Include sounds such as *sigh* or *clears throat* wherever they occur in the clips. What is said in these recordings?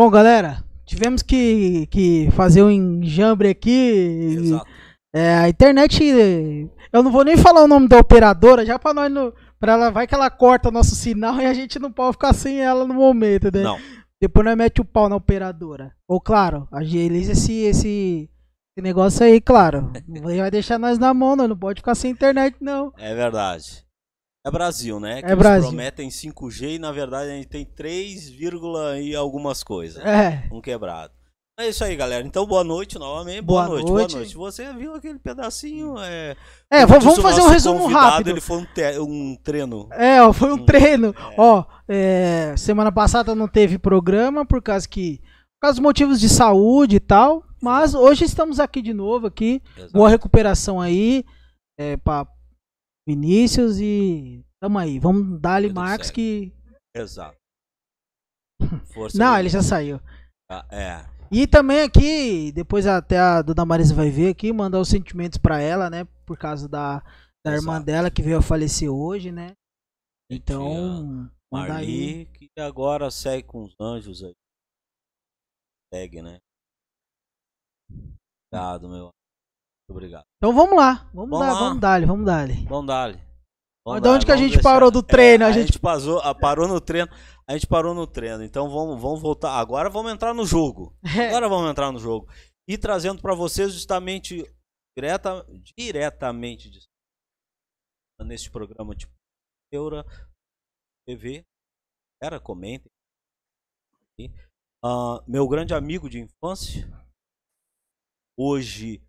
Bom, galera, tivemos que, que fazer um enjambre aqui. Exato. É, a internet. Eu não vou nem falar o nome da operadora, já pra nós não. Pra ela, vai que ela corta nosso sinal e a gente não pode ficar sem ela no momento, né? Não. Depois nós mete o pau na operadora. Ou claro, agiliza esse, esse, esse negócio aí, claro. *laughs* Vai deixar nós na mão, não. Não pode ficar sem internet, não. É verdade. É Brasil, né? Que É eles Brasil. prometem 5G e na verdade a gente tem 3, vírgula e algumas coisas. É. Um quebrado. É isso aí, galera. Então, boa noite novamente. Boa, Boa noite, noite. boa noite. Você viu aquele pedacinho? É, É, vamos fazer um resumo rápido. Ele foi um, te- um treino. É, ó, foi um Hum, treino. é. Ó, é, semana passada não teve programa por causa que. Por causa dos motivos de saúde e tal. Mas hoje estamos aqui de novo aqui. Exato. Boa recuperação aí. É, pra Vinícius e. Tamo aí. Vamos dar ali Tudo Marcos certo. que. Exato. Força Não, aí. ele já saiu. Ah, É. E também aqui, depois até a dona Marisa vai ver aqui, mandar os sentimentos pra ela, né? Por causa da, da irmã dela que veio a falecer hoje, né? Então, mandar aí. Que agora segue com os anjos aí. Segue, né? Obrigado, meu. Obrigado. Então vamos lá. Vamos, Vamos dar, lá. vamos dar, vamos dar. Vamos dar Mas de onde que a gente parou do treino? a, A gente, gente- passou, parou no treino. A gente parou no treino. Então vamos, vamos voltar. Agora vamos entrar no jogo. *laughs* É, Agora vamos entrar no jogo. E trazendo para vocês justamente direta, diretamente de neste programa tipo Eura TV. Era, comentem. Ah, meu grande amigo de infância, hoje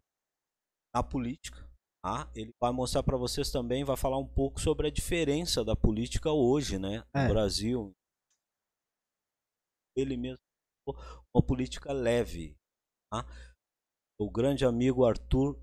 na política, tá? ele vai mostrar para vocês também, vai falar um pouco sobre a diferença da política hoje, né, no É. Brasil. Ele mesmo uma política leve, tá? O grande amigo Arthur,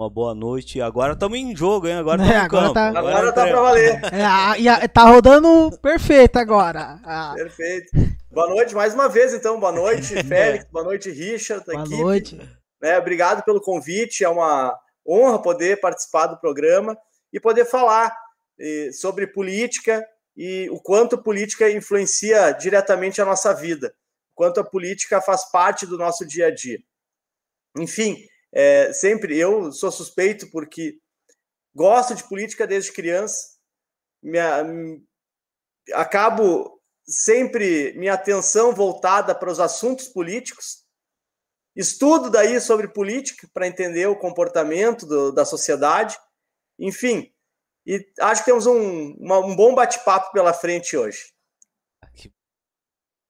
uma boa noite. Agora estamos em jogo, hein? Agora *laughs* É, estamos no agora campo. tá- Agora tá entramos. pra valer. *laughs* É, a- e a- tá rodando perfeito agora. Ah, Perfeito. Boa noite mais uma vez, então. Boa noite, *laughs* Félix. Boa noite, Richard. boa equipe. noite. Né? Obrigado pelo convite. É uma honra poder participar do programa e poder falar eh, sobre política e o quanto política influencia diretamente a nossa vida, o quanto a política faz parte do nosso dia a dia. Enfim, é, sempre eu sou suspeito porque gosto de política desde criança, minha, acabo sempre minha atenção voltada para os assuntos políticos estudo daí sobre política para entender o comportamento do, da sociedade, enfim. E acho que temos um, uma- um bom bate-papo pela frente hoje.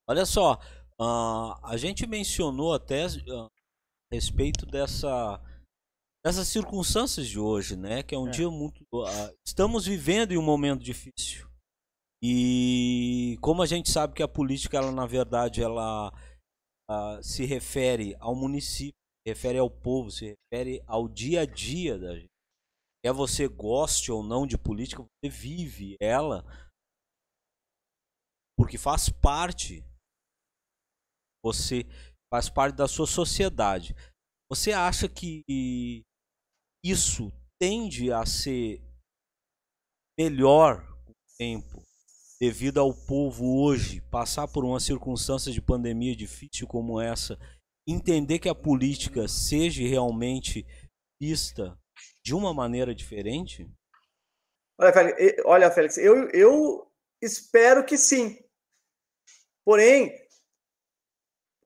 Olha só, ah, a gente mencionou até ah, a respeito dessa dessas circunstâncias de hoje, né? Que é um É. dia muito. ah, estamos vivendo em um momento difícil. E como a gente sabe que a política, ela na verdade, ela ah, se refere ao município, se refere ao povo, se refere ao dia a dia da gente. Quer você goste ou não de política, você vive ela porque faz parte. Você faz parte da sua sociedade. Você acha que isso tende a ser melhor com o tempo devido ao povo hoje passar por uma circunstância de pandemia difícil como essa, entender que a política seja realmente vista de uma maneira diferente? Olha, Félix, olha, Félix eu, eu espero que sim. Porém,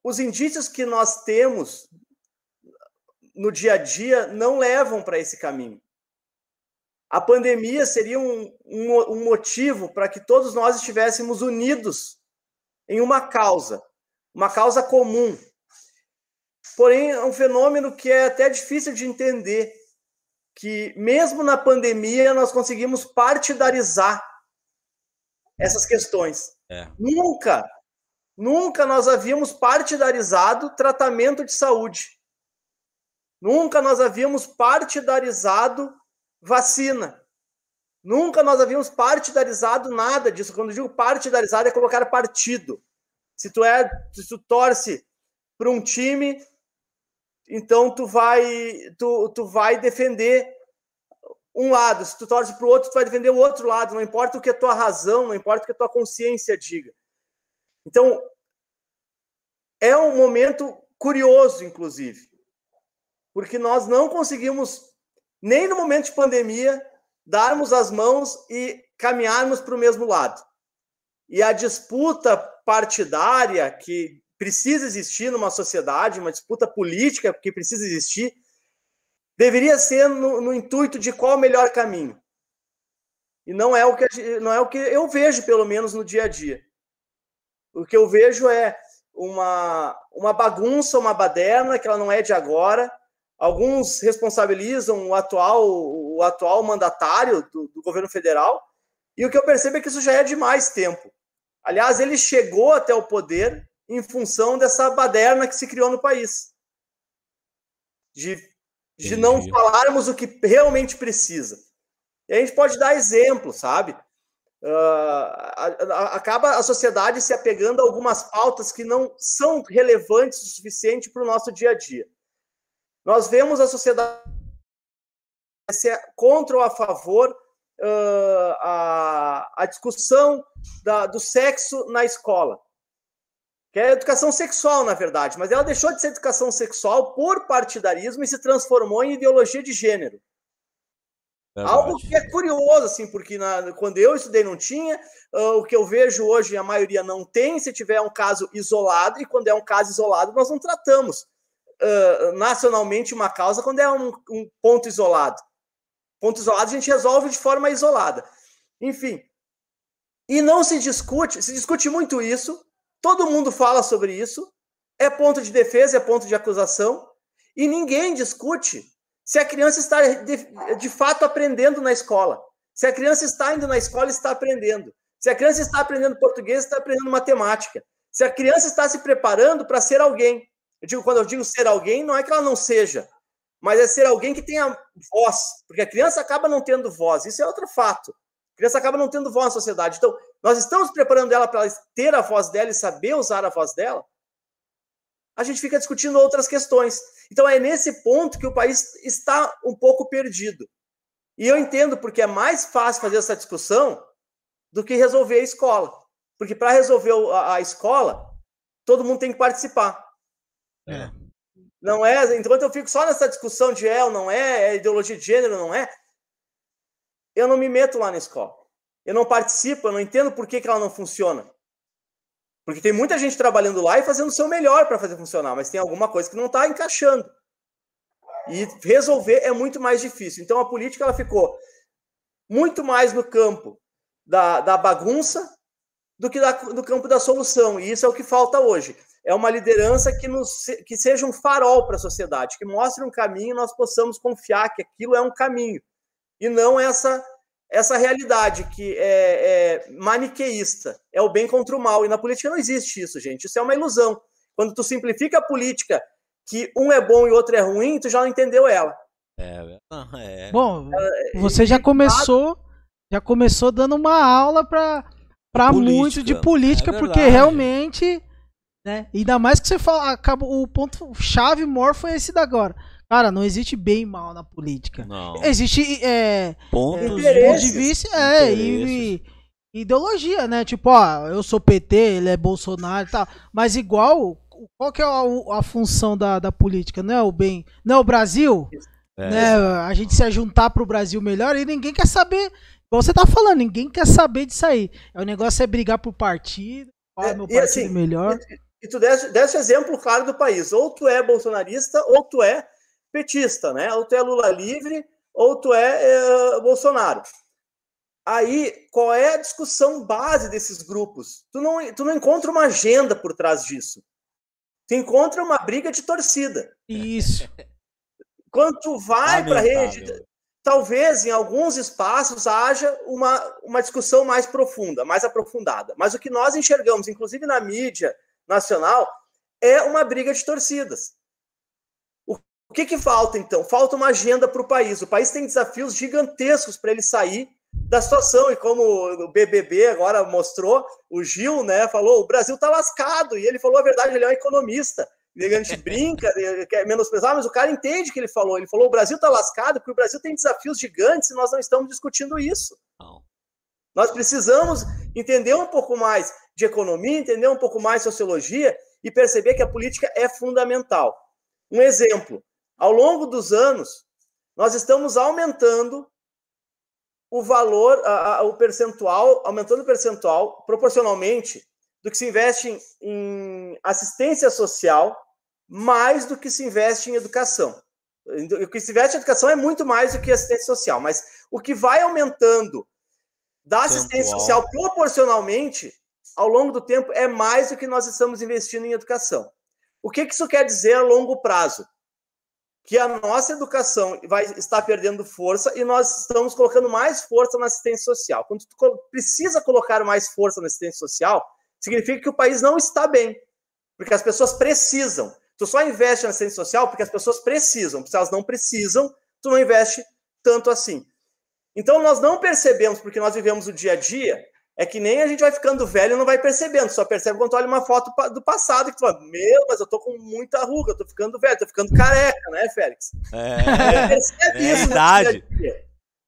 os indícios que nós temos no dia a dia não levam para esse caminho. A pandemia seria um, um, um motivo para que todos nós estivéssemos unidos em uma causa, uma causa comum. Porém, é um fenômeno que é até difícil de entender, que mesmo na pandemia nós conseguimos partidarizar essas questões. É. Nunca, nunca nós havíamos partidarizado tratamento de saúde. Nunca nós havíamos partidarizado vacina. Nunca nós havíamos partidarizado nada disso. Quando eu digo partidarizado, é colocar partido. Se tu é, se tu torce para um time, então tu vai, tu, tu vai defender um lado. Se tu torce para o outro, tu vai defender o outro lado. Não importa o que a tua razão, não importa o que a tua consciência diga. Então, é um momento curioso, inclusive, porque nós não conseguimos, nem no momento de pandemia, darmos as mãos e caminharmos para o mesmo lado. E a disputa partidária que precisa existir numa sociedade, uma disputa política que precisa existir, deveria ser no, no intuito de qual o melhor caminho. E não é o que não é o que eu vejo pelo menos no dia a dia. O que eu vejo é uma uma bagunça, uma baderna que ela não é de agora. Alguns responsabilizam o atual o atual mandatário do, do governo federal. E o que eu percebo é que isso já é de mais tempo. Aliás, ele chegou até o poder em função dessa baderna que se criou no país. De, de não falarmos o que realmente precisa. E a gente pode dar exemplos, sabe? Uh, acaba a sociedade se apegando a algumas pautas que não são relevantes o suficiente para o nosso dia a dia. Nós vemos a sociedade contra ou a favor uh, a, a discussão da, do sexo na escola que é educação sexual, na verdade, mas ela deixou de ser educação sexual por partidarismo e se transformou em ideologia de gênero. Verdade. Algo que é curioso, assim, porque na, quando eu estudei não tinha, uh, o que eu vejo hoje a maioria não tem, se tiver um caso isolado, e quando é um caso isolado, nós não tratamos nacionalmente uma causa quando é um, um ponto isolado. Ponto isolado a gente resolve de forma isolada. Enfim. E não se discute, se discute muito isso, Todo mundo fala sobre isso, é ponto de defesa, é ponto de acusação, e ninguém discute se a criança está de, de fato aprendendo na escola. Se a criança está indo na escola, está aprendendo. Se a criança está aprendendo português, está aprendendo matemática. Se a criança está se preparando para ser alguém. Eu digo, quando eu digo ser alguém, não é que ela não seja, mas é ser alguém que tenha voz, porque a criança acaba não tendo voz. Isso é outro fato. A criança acaba não tendo voz na sociedade. Então, nós estamos preparando ela para ter a voz dela e saber usar a voz dela? A gente fica discutindo outras questões. Então, é nesse ponto que o país está um pouco perdido. E eu entendo porque é mais fácil fazer essa discussão do que resolver a escola. Porque para resolver a, escola, todo mundo tem que participar. É. Não é? Enquanto eu fico só nessa discussão de é ou não é, é ideologia de gênero, não é, eu não me meto lá na escola. Eu não participo, eu não entendo por que, que ela não funciona. Porque tem muita gente trabalhando lá e fazendo o seu melhor para fazer funcionar, mas tem alguma coisa que não está encaixando. E resolver é muito mais difícil. Então a política ela ficou muito mais no campo da, da bagunça do que da, no campo da solução. E isso é o que falta hoje. É uma liderança que, nos, que seja um farol para a sociedade, que mostre um caminho e nós possamos confiar que aquilo é um caminho e não essa essa realidade que é, é, maniqueísta, é o bem contra o mal. E na política não existe isso, gente. Isso é uma ilusão. Quando tu simplifica a política que um é bom e outro é ruim, tu já não entendeu ela. É, é. Bom, você já começou, já começou dando uma aula para para muito de política, é porque realmente, né? Ainda mais que você fala, acaba o ponto chave maior foi esse da agora. Cara, não existe bem e mal na política. Não. Existe é, pontos é, de vista é, e, e, ideologia, né? Tipo, ó, eu sou PT, ele é Bolsonaro e tal. Mas igual, qual que é a, a função da, da política? Não é o bem. Não é o Brasil? É. Né? A gente se juntar pro Brasil melhor e ninguém quer saber. Igual você tá falando, ninguém quer saber disso aí. O negócio é brigar por partido, qual é, meu partido assim, melhor. E, e tu desse, desse exemplo claro do país. Ou tu é bolsonarista, ou tu é petista, né? Ou tu é Lula livre, ou tu é, é Bolsonaro. Aí, qual é a discussão base desses grupos? Tu não, tu não encontra uma agenda por trás disso. Tu encontra uma briga de torcida. Isso. *laughs* Quando tu vai para a rede, talvez em alguns espaços haja uma, uma discussão mais profunda, mais aprofundada. Mas o que nós enxergamos, inclusive na mídia nacional, é uma briga de torcidas. O que, que falta, então? Falta uma agenda para o país. O país tem desafios gigantescos para ele sair da situação. E como o BBB agora mostrou, o Gil né, falou: o Brasil está lascado. E ele falou a verdade, ele é um economista. A gente brinca, *laughs* quer menosprezar, mas o cara entende o que ele falou. Ele falou: o Brasil está lascado porque o Brasil tem desafios gigantes e nós não estamos discutindo isso. Não. Nós precisamos entender um pouco mais de economia, entender um pouco mais sociologia e perceber que a política é fundamental. Um exemplo: ao longo dos anos, nós estamos aumentando o valor, a, a, o percentual, aumentando o percentual proporcionalmente do que se investe em, em assistência social mais do que se investe em educação. O que se investe em educação é muito mais do que assistência social, mas o que vai aumentando da assistência social proporcionalmente ao longo do tempo é mais do que nós estamos investindo em educação. O que isso quer dizer a longo prazo? Que a nossa educação vai estar perdendo força e nós estamos colocando mais força na assistência social. Quando tu precisa colocar mais força na assistência social, significa que o país não está bem, porque as pessoas precisam. Tu só investe na assistência social porque as pessoas precisam. Se elas não precisam, tu não investe tanto assim. Então nós não percebemos, porque nós vivemos o dia a dia, é que nem a gente vai ficando velho e não vai percebendo. Só percebe quando tu olha uma foto do passado que tu fala, meu, mas eu tô com muita ruga, eu tô ficando velho, tô ficando careca, né, Félix? É, percebe é isso idade.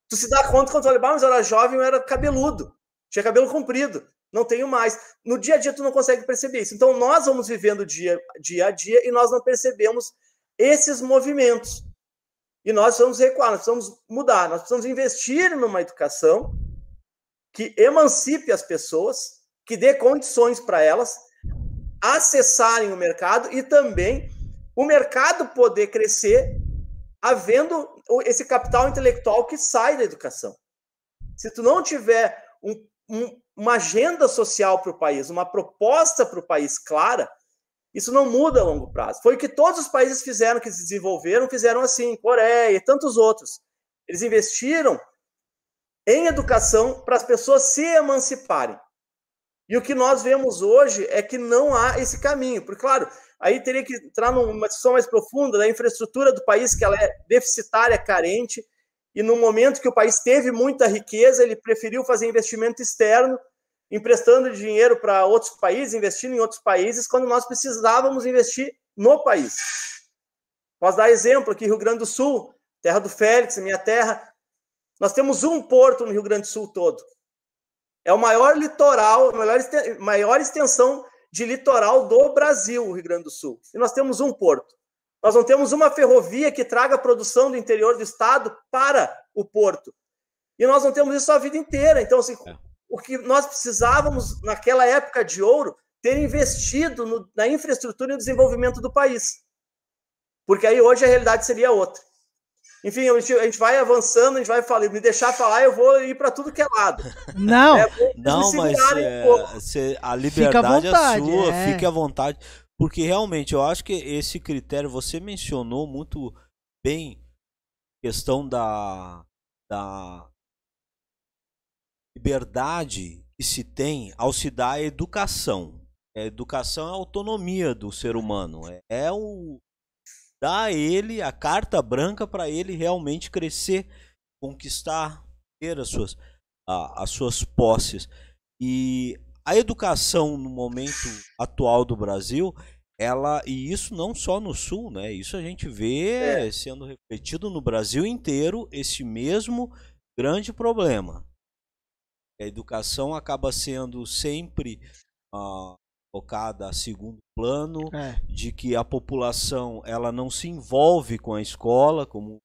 Tu se dá conta quando tu olha, mas eu era jovem, eu era cabeludo, tinha cabelo comprido, não tenho mais. No dia a dia tu não consegue perceber isso. Então nós vamos vivendo dia, dia a dia e nós não percebemos esses movimentos. E nós precisamos recuar, nós precisamos mudar, nós precisamos investir numa educação que emancipe as pessoas, que dê condições para elas acessarem o mercado e também o mercado poder crescer havendo esse capital intelectual que sai da educação. Se tu não tiver um, um, uma agenda social para o país, uma proposta para o país clara, isso não muda a longo prazo. Foi o que todos os países fizeram, que se desenvolveram, fizeram assim, Coreia e tantos outros. Eles investiram em educação para as pessoas se emanciparem. E o que nós vemos hoje é que não há esse caminho. Porque, claro, aí teria que entrar numa discussão mais profunda da infraestrutura do país, que ela é deficitária, carente, e no momento que o país teve muita riqueza, ele preferiu fazer investimento externo, emprestando dinheiro para outros países, investindo em outros países, quando nós precisávamos investir no país. Posso dar exemplo aqui, Rio Grande do Sul, terra do Félix, minha terra, nós temos um porto no Rio Grande do Sul todo. É o maior litoral, a maior, maior extensão de litoral do Brasil, o Rio Grande do Sul. E nós temos um porto. Nós não temos uma ferrovia que traga a produção do interior do estado para o porto. E nós não temos isso a vida inteira. Então, assim, é. o que nós precisávamos naquela época de ouro, ter investido no, na infraestrutura e no desenvolvimento do país. Porque aí hoje a realidade seria outra. Enfim, a gente vai avançando, a gente vai falar, me deixar falar, eu vou ir para tudo que é lado. Não, é não, mas é, cê, a liberdade é vontade, é sua, é. fique à vontade. Porque realmente eu acho que esse critério, você mencionou muito bem questão da, da liberdade que se tem ao se dar a educação. A educação é a autonomia do ser humano. É, é o, dá a ele a carta branca para ele realmente crescer, conquistar, ter as suas, a, as suas posses. E a educação no momento atual do Brasil, ela e isso não só no sul, né? Isso a gente vê é. sendo refletido no Brasil inteiro esse mesmo grande problema. A educação acaba sendo sempre uh, colocada a segundo plano, é. de que a população ela não se envolve com a escola, como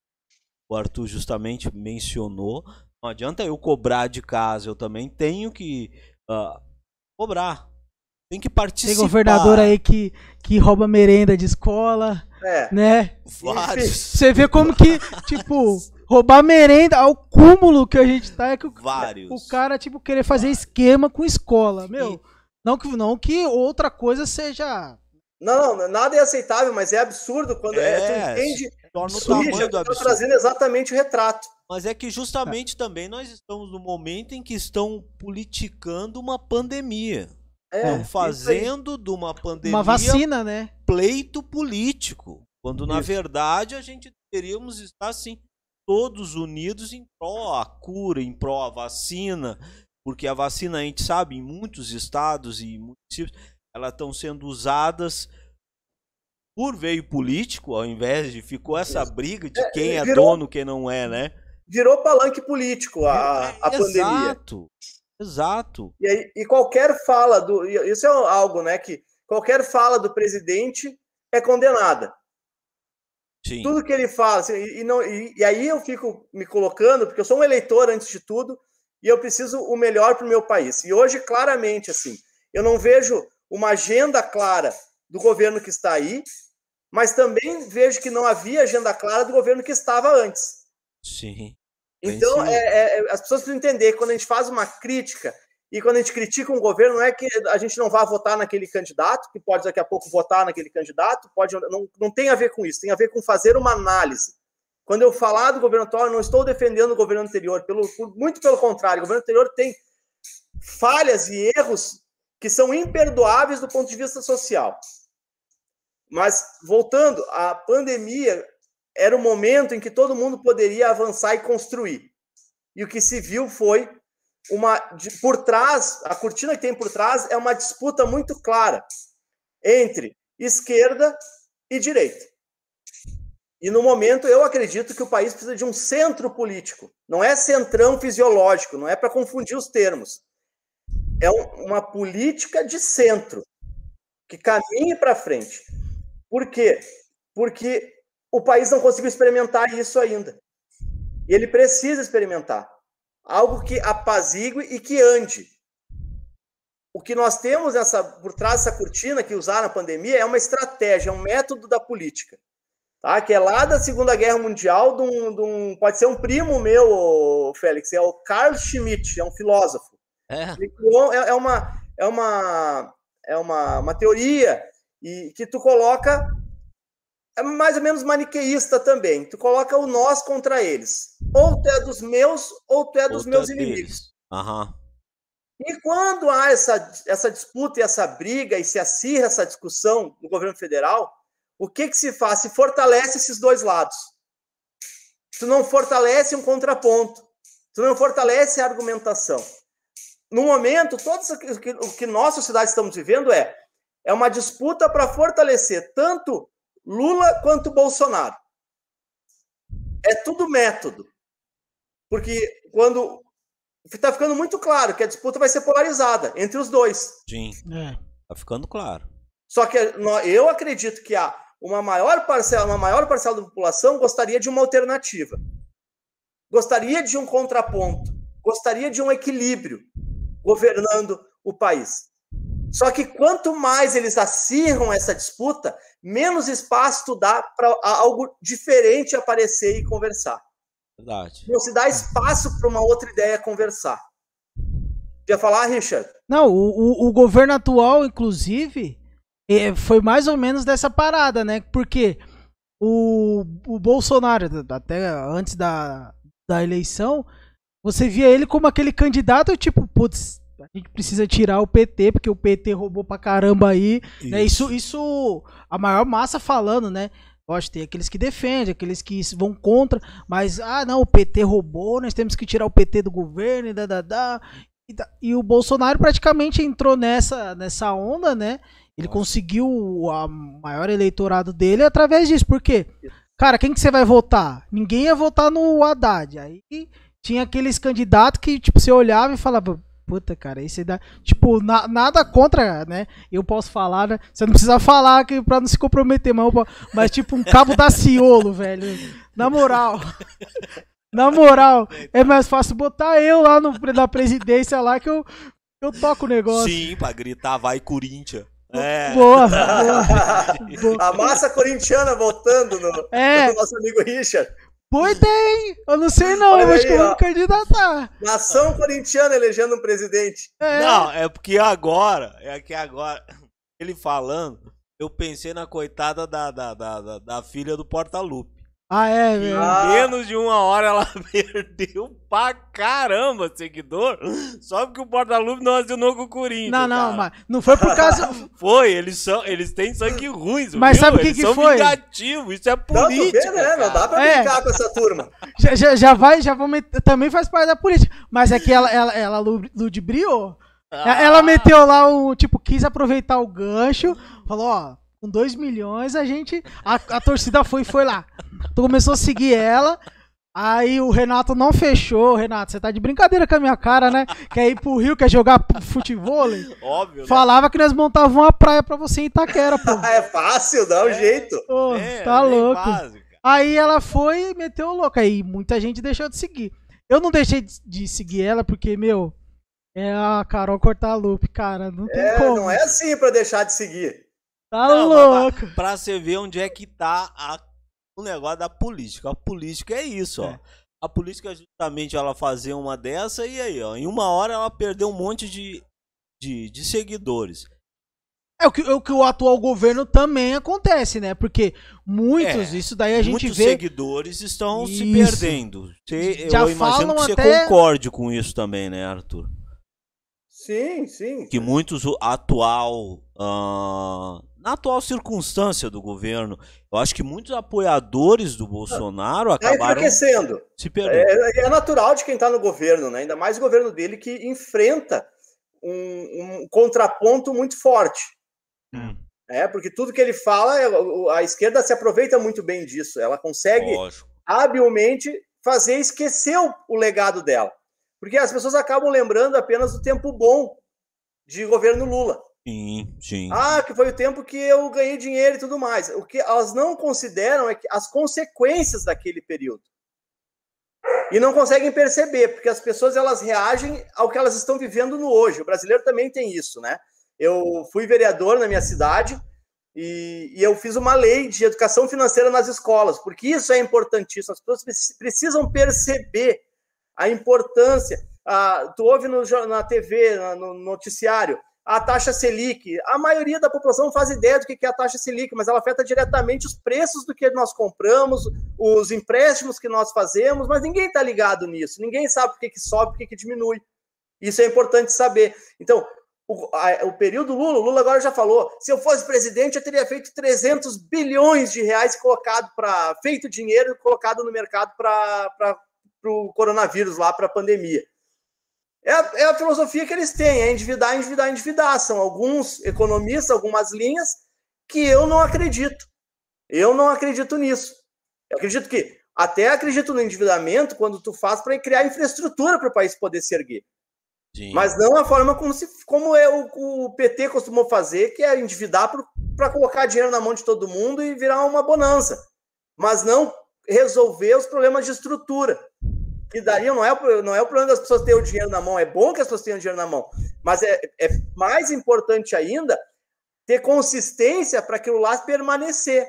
o Arthur justamente mencionou. Não adianta eu cobrar de casa, eu também tenho que uh, cobrar. Tem que participar. Tem governador aí que, que rouba merenda de escola, é. né? Vários. Você vê como que, tipo, roubar merenda, ao cúmulo que a gente tá, é que o, Vários. o cara, tipo, querer fazer Vários. esquema com escola. Meu, e não que, não que outra coisa seja. Não, não, nada é aceitável, mas é absurdo quando é, é tu entende. Torna o tamanho do absurdo. trazendo exatamente o retrato. Mas é que justamente é. também nós estamos no momento em que estão politicando uma pandemia. É, estão fazendo de uma pandemia uma vacina, né? Pleito político, quando isso. na verdade a gente deveríamos estar assim todos unidos em pró a cura, em pró a vacina, porque a vacina a gente sabe em muitos estados e municípios elas estão sendo usadas por veio político, ao invés de ficou essa briga de é, quem é, virou, dono, quem não é, né? Virou palanque político a, a é, pandemia. Exato, exato. E, aí, e qualquer fala do, isso é algo, né, que qualquer fala do presidente é condenada. Sim. Tudo que ele fala, assim, e, e não, e, e, aí eu fico me colocando, porque eu sou um eleitor antes de tudo, e eu preciso o melhor para o meu país. E hoje, claramente, assim, eu não vejo uma agenda clara do governo que está aí, mas também vejo que não havia agenda clara do governo que estava antes. Sim. Então, é, é, é, as pessoas precisam entender que quando a gente faz uma crítica, e quando a gente critica um governo, não é que a gente não vá votar naquele candidato, que pode daqui a pouco votar naquele candidato, pode não, não tem a ver com isso, tem a ver com fazer uma análise. Quando eu falar do governo atual, eu não estou defendendo o governo anterior, pelo, muito pelo contrário, o governo anterior tem falhas e erros que são imperdoáveis do ponto de vista social. Mas, voltando, a pandemia era o momento em que todo mundo poderia avançar e construir. E o que se viu foi uma por trás, a cortina que tem por trás é uma disputa muito clara entre esquerda e direita. E no momento eu acredito que o país precisa de um centro político, não é centrão fisiológico, não é para confundir os termos. É uma política de centro que caminhe para frente. Por quê? Porque o país não conseguiu experimentar isso ainda. E ele precisa experimentar algo que apazigue e que ande. O que nós temos nessa, por trás dessa cortina que usaram na pandemia é uma estratégia, é um método da política. Tá? Que é lá da Segunda Guerra Mundial, de um, de um, pode ser um primo meu, Félix, é o Carl Schmitt, é um filósofo. É, é, é uma, é, uma, é uma, uma teoria e que tu coloca é mais ou menos maniqueísta também. Tu coloca o nós contra eles. Ou tu é dos meus, ou tu é dos ou meus é inimigos. Uhum. E quando há essa, essa disputa e essa briga e se acirra essa discussão no governo federal, o que, que se faz? Se fortalece esses dois lados. Tu não fortalece um contraponto. Tu não fortalece a argumentação. No momento, todo o que nós, sociedade, estamos vivendo é, é uma disputa para fortalecer tanto Lula quanto Bolsonaro. É tudo método. Porque quando está ficando muito claro que a disputa vai ser polarizada entre os dois. Sim. É. Tá ficando claro. Só que eu acredito que há uma maior parcela, uma maior parcela da população gostaria de uma alternativa. Gostaria de um contraponto, gostaria de um equilíbrio governando o país. Só que quanto mais eles acirram essa disputa, menos espaço tu dá para algo diferente aparecer e conversar. Verdade. Não se dá espaço para uma outra ideia conversar. Quer falar, Richard? Não, o, o, o governo atual, inclusive, é, foi mais ou menos dessa parada, né? Porque o, o Bolsonaro, até antes da, da eleição, você via ele como aquele candidato, tipo, putz, a gente precisa tirar o PT, porque o PT roubou pra caramba aí. Isso, né? isso, isso a maior massa falando, né? Lógico, tem aqueles que defendem, aqueles que vão contra, mas, ah, não, o PT roubou, nós temos que tirar o PT do governo e da, da, da. E, e o Bolsonaro praticamente entrou nessa, nessa onda, né? Ele Nossa. conseguiu o maior eleitorado dele através disso. Por quê? Cara, quem que você vai votar? Ninguém ia votar no Haddad. Aí tinha aqueles candidatos que, tipo, você olhava e falava, Puta, cara, esse dá. Tipo, na, nada contra, né? Eu posso falar, né? Você não precisa falar que, pra não se comprometer, mas, mas tipo, um cabo da ciolo, velho. Na moral. *laughs* Na moral, é mais fácil botar eu lá no, na presidência lá que eu, eu toco o negócio. Sim, pra gritar, vai Corinthians. É. Boa, boa, *laughs* A massa corintiana votando no, é. no nosso amigo Richard. Pois tem! Eu não sei não, eu acho que eu vou me candidatar. Nação corintiana elegendo um presidente. É. Não, é porque agora, é que agora, ele falando, eu pensei na coitada da, da, da, da, da filha do Porta-Lupe. Ah, é, velho. Em ah. menos de uma hora ela *laughs* perdeu pra caramba seguidor. Só porque o Porta-Lupe não assinou com o Corinthians. Não, não, cara. mas não foi por causa. *laughs* foi, eles são. Eles têm sangue ruim. Mas viu? sabe o que, que são foi? Vingativos, isso é política. Não, né? não dá pra é. brincar com essa turma. Já, já, já vai, já vou meter, também faz parte da política. Mas é que ela, ela, ela ludibriou. Ah. Ela meteu lá o. Tipo, quis aproveitar o gancho. Falou, ó com 2 milhões, a gente. A, a torcida foi foi lá. Tu começou a seguir ela. Aí o Renato não fechou. Renato, você tá de brincadeira com a minha cara, né? Quer ir pro Rio, quer jogar futebol? Óbvio. Né? Falava que nós montávamos uma praia pra você em Itaquera, pô. *laughs* é fácil, dá um é, jeito. Pô, é, tá louco. Aí ela foi e meteu o louco. Aí muita gente deixou de seguir. Eu não deixei de seguir ela porque, meu, é a Carol Cortalupe, cara. Não tem é, como. Não é assim pra deixar de seguir. Tá não, louco. Pra, pra, você ver onde é que tá a o negócio da política. A política é isso, é. ó. A política é justamente ela fazer uma dessa e aí, ó, em uma hora ela perdeu um monte de, de, de seguidores. É o, que, é o que o atual governo também acontece, né? Porque muitos, é, isso daí a gente muitos vê. Muitos seguidores estão isso. se perdendo. Você, Já eu imagino que você até... concorde com isso também, né, Arthur? Sim, sim. Que muitos atual. Uh, na atual circunstância do governo, eu acho que muitos apoiadores do Bolsonaro tá acabaram enfraquecendo. se perdendo. É, é, natural de quem está no governo, né? ainda mais o governo dele que enfrenta um, um contraponto muito forte. Hum. É, porque tudo que ele fala, é, a esquerda se aproveita muito bem disso. Ela consegue Lógico. habilmente fazer esquecer o, o legado dela. Porque as pessoas acabam lembrando apenas do tempo bom de governo Lula. Sim, sim. Ah, que foi o tempo que eu ganhei dinheiro e tudo mais. O que elas não consideram é que as consequências daquele período. E não conseguem perceber, porque as pessoas elas reagem ao que elas estão vivendo no hoje. O brasileiro também tem isso, né? Eu fui vereador na minha cidade e, e eu fiz uma lei de educação financeira nas escolas, porque isso é importantíssimo. As pessoas precisam perceber a importância. Ah, tu ouve no, na TV, no noticiário, a taxa Selic. A maioria da população não faz ideia do que é a taxa Selic, mas ela afeta diretamente os preços do que nós compramos, os empréstimos que nós fazemos, mas ninguém está ligado nisso. Ninguém sabe por que, que sobe, por que, que diminui. Isso é importante saber. Então, o, a, o período Lula, Lula agora já falou, se eu fosse presidente, eu teria feito 300 bilhões de reais colocado para feito dinheiro colocado no mercado para o coronavírus lá, para a pandemia. É a, é a, filosofia que eles têm, é endividar, endividar, endividar. São alguns economistas, algumas linhas que eu não acredito. Eu não acredito nisso. Eu acredito que até acredito no endividamento quando tu faz para criar infraestrutura para o país poder se erguer. Sim. Mas não a forma como, se, como é o, o PT costumou fazer, que é endividar para colocar dinheiro na mão de todo mundo e virar uma bonança. Mas não resolver os problemas de estrutura daria não é, não é o problema das pessoas terem o dinheiro na mão, é bom que as pessoas tenham dinheiro na mão, mas é, é mais importante ainda ter consistência para aquilo lá permanecer.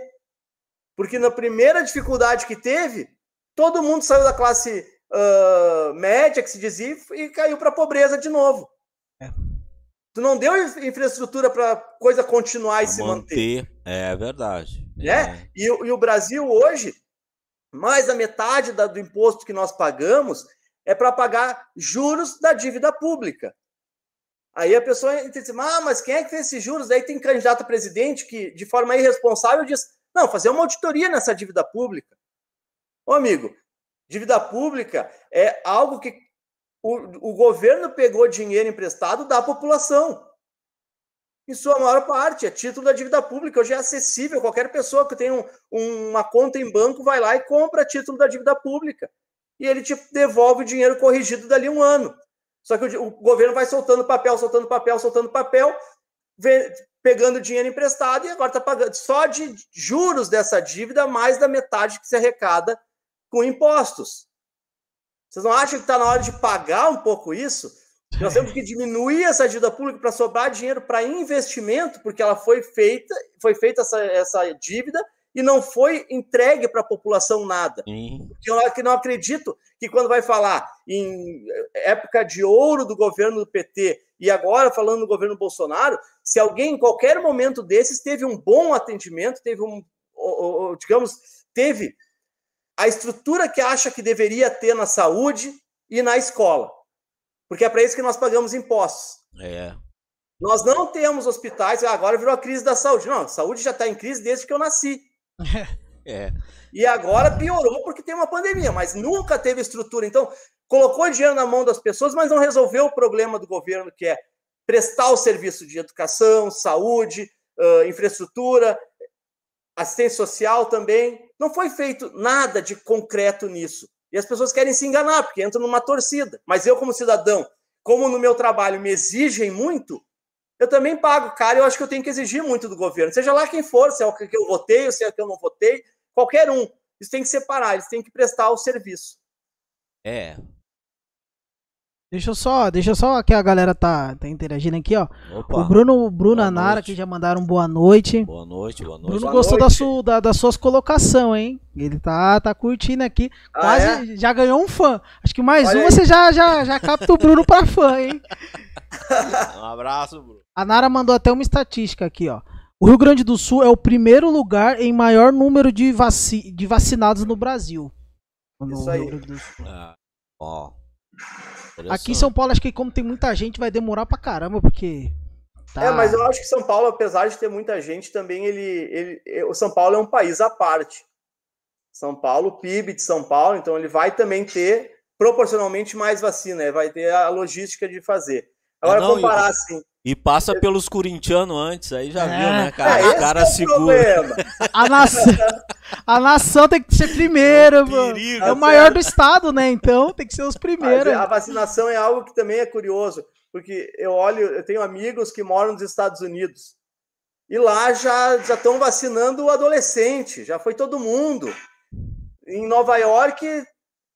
Porque na primeira dificuldade que teve, todo mundo saiu da classe uh, média, que se dizia, e caiu para a pobreza de novo. É. Tu não deu infraestrutura para coisa continuar e se manter. manter. É verdade. Né? É. E, e o Brasil hoje mais da metade da, do imposto que nós pagamos é para pagar juros da dívida pública. Aí a pessoa diz, ah, mas quem é que fez esses juros? Daí tem candidato a presidente que, de forma irresponsável, diz, não, fazer uma auditoria nessa dívida pública. Ô, amigo, dívida pública é algo que o, o governo pegou dinheiro emprestado da população em sua maior parte, é título da dívida pública, hoje é acessível, qualquer pessoa que tem um, uma conta em banco vai lá e compra título da dívida pública. E ele te devolve o dinheiro corrigido dali um ano. Só que o, o governo vai soltando papel, soltando papel, soltando papel, vê, pegando dinheiro emprestado e agora está pagando só de juros dessa dívida mais da metade que se arrecada com impostos. Vocês não acham que está na hora de pagar um pouco isso? Nós temos que diminuir essa dívida pública para sobrar dinheiro para investimento, porque ela foi feita, foi feita essa, essa dívida e não foi entregue para a população nada. Uhum. Porque eu que não acredito que quando vai falar em época de ouro do governo do PT e agora falando do governo Bolsonaro, se alguém em qualquer momento desses teve um bom atendimento, teve um, digamos, teve a estrutura que acha que deveria ter na saúde e na escola. Porque é para isso que nós pagamos impostos. É. Nós não temos hospitais, agora virou a crise da saúde. Não, a saúde já está em crise desde que eu nasci. *laughs* É. E agora piorou porque tem uma pandemia, mas nunca teve estrutura. Então, colocou dinheiro na mão das pessoas, mas não resolveu o problema do governo, que é prestar o serviço de educação, saúde, uh, infraestrutura, assistência social também. Não foi feito nada de concreto nisso. E as pessoas querem se enganar, porque entram numa torcida. Mas eu, como cidadão, como no meu trabalho me exigem muito, eu também pago cara. Eu acho que eu tenho que exigir muito do governo, seja lá quem for, se é o que eu votei, ou se é o que eu não votei, qualquer um. Eles têm que separar, eles têm que prestar o serviço. É, Deixa eu só, deixa eu só que a galera tá, tá interagindo aqui, ó. Opa. O Bruno, Bruno Boa Nara noite. que já mandaram boa noite. Boa noite, boa noite. Bruno Boa gostou da noite. sua, da, das suas colocações, hein? Ele tá, tá curtindo aqui. Ah, Quase já ganhou um fã. Acho que mais Olha um aí. você já, já, já capta o Bruno pra fã, hein? *laughs* Um abraço, Bruno. A Nara mandou até uma estatística aqui, ó. O Rio Grande do Sul é o primeiro lugar em maior número de, vaci de vacinados no Brasil. No Isso aí. Rio Grande do Sul. Ah, ó. Aqui em São Paulo, acho que como tem muita gente, vai demorar pra caramba, porque. tá- É, mas eu acho que São Paulo, apesar de ter muita gente, também ele, ele. O São Paulo é um país à parte. São Paulo, o PIB de São Paulo, então ele vai também ter proporcionalmente mais vacina, né? vai ter a logística de fazer. Agora, É, não, comparar e- assim. E passa pelos corintianos antes, aí já É. viu, né, É, cara? esse Os caras é o seguram. problema. *laughs* A nação, a nação tem que ser primeiro, É um mano. perigo. É o maior do estado, né? Então tem que ser os Mas primeiros. a vacinação é algo que também é curioso, porque eu olho, eu tenho amigos que moram nos Estados Unidos e lá já já estão vacinando o adolescente, já foi todo mundo. Em Nova York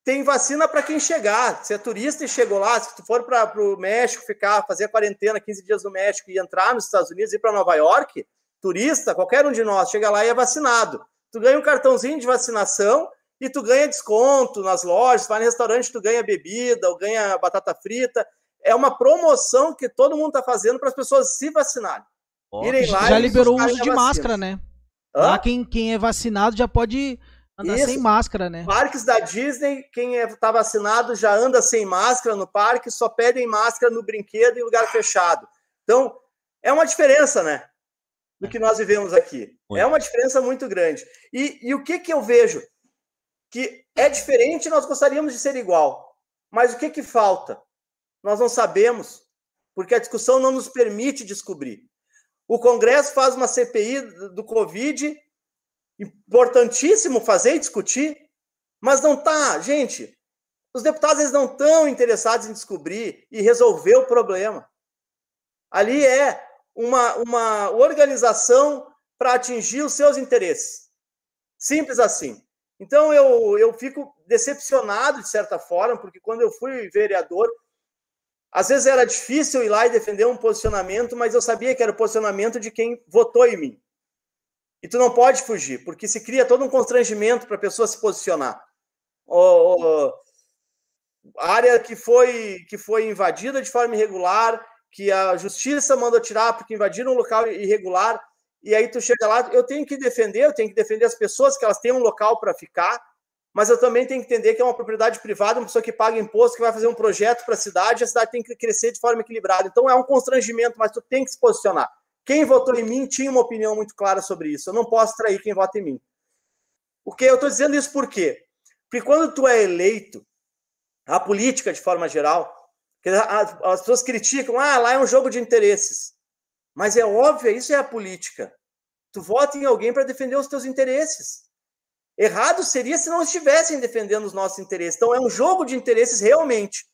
tem vacina para quem chegar. Se é turista e chegou lá, se tu for para o México ficar, fazer a quarentena 15 dias no México e entrar nos Estados Unidos e ir para Nova York, turista, qualquer um de nós chega lá e é vacinado. Tu ganha um cartãozinho de vacinação e tu ganha desconto nas lojas, vai no restaurante, tu ganha bebida, ou ganha batata frita. É uma promoção que todo mundo está fazendo para as pessoas se vacinarem. Irem lá já liberou o uso de vacina. máscara, né? Hã? Lá quem, quem é vacinado já pode andar Isso. sem máscara, né? Parques da Disney, quem está vacinado já anda sem máscara no parque, só pedem máscara no brinquedo em lugar fechado. Então, é uma diferença, né? Do que nós vivemos aqui. Muito. É uma diferença muito grande. E, e o que, que eu vejo? Que é diferente, nós gostaríamos de ser igual. Mas o que, que falta? Nós não sabemos, porque a discussão não nos permite descobrir. O Congresso faz uma CPI do do Covid, importantíssimo fazer e discutir, mas não tá, gente. Os deputados eles não estão interessados em descobrir e resolver o problema. Ali é uma, uma organização para atingir os seus interesses. Simples assim. Então eu, eu fico decepcionado, de certa forma, porque quando eu fui vereador, às vezes era difícil ir lá e defender um posicionamento, mas eu sabia que era o posicionamento de quem votou em mim. E tu não pode fugir, porque se cria todo um constrangimento para a pessoa se posicionar. O, o- área que foi, que foi invadida de forma irregular, que a justiça mandou tirar porque invadiram um local irregular, e aí tu chega lá, eu tenho que defender, eu tenho que defender as pessoas que elas têm um local para ficar, mas eu também tenho que entender que é uma propriedade privada, uma pessoa que paga imposto, que vai fazer um projeto para a cidade, a cidade tem que crescer de forma equilibrada. Então é um constrangimento, mas tu tem que se posicionar. Quem votou em mim tinha uma opinião muito clara sobre isso. Eu não posso trair quem vota em mim. Porque eu estou dizendo isso por quê? Porque quando tu é eleito, a política de forma geral, as pessoas criticam, ah, lá é um jogo de interesses. Mas é óbvio, isso é a política. Tu vota em alguém para defender os teus interesses. Errado seria se não estivessem defendendo os nossos interesses. Então é um jogo de interesses realmente.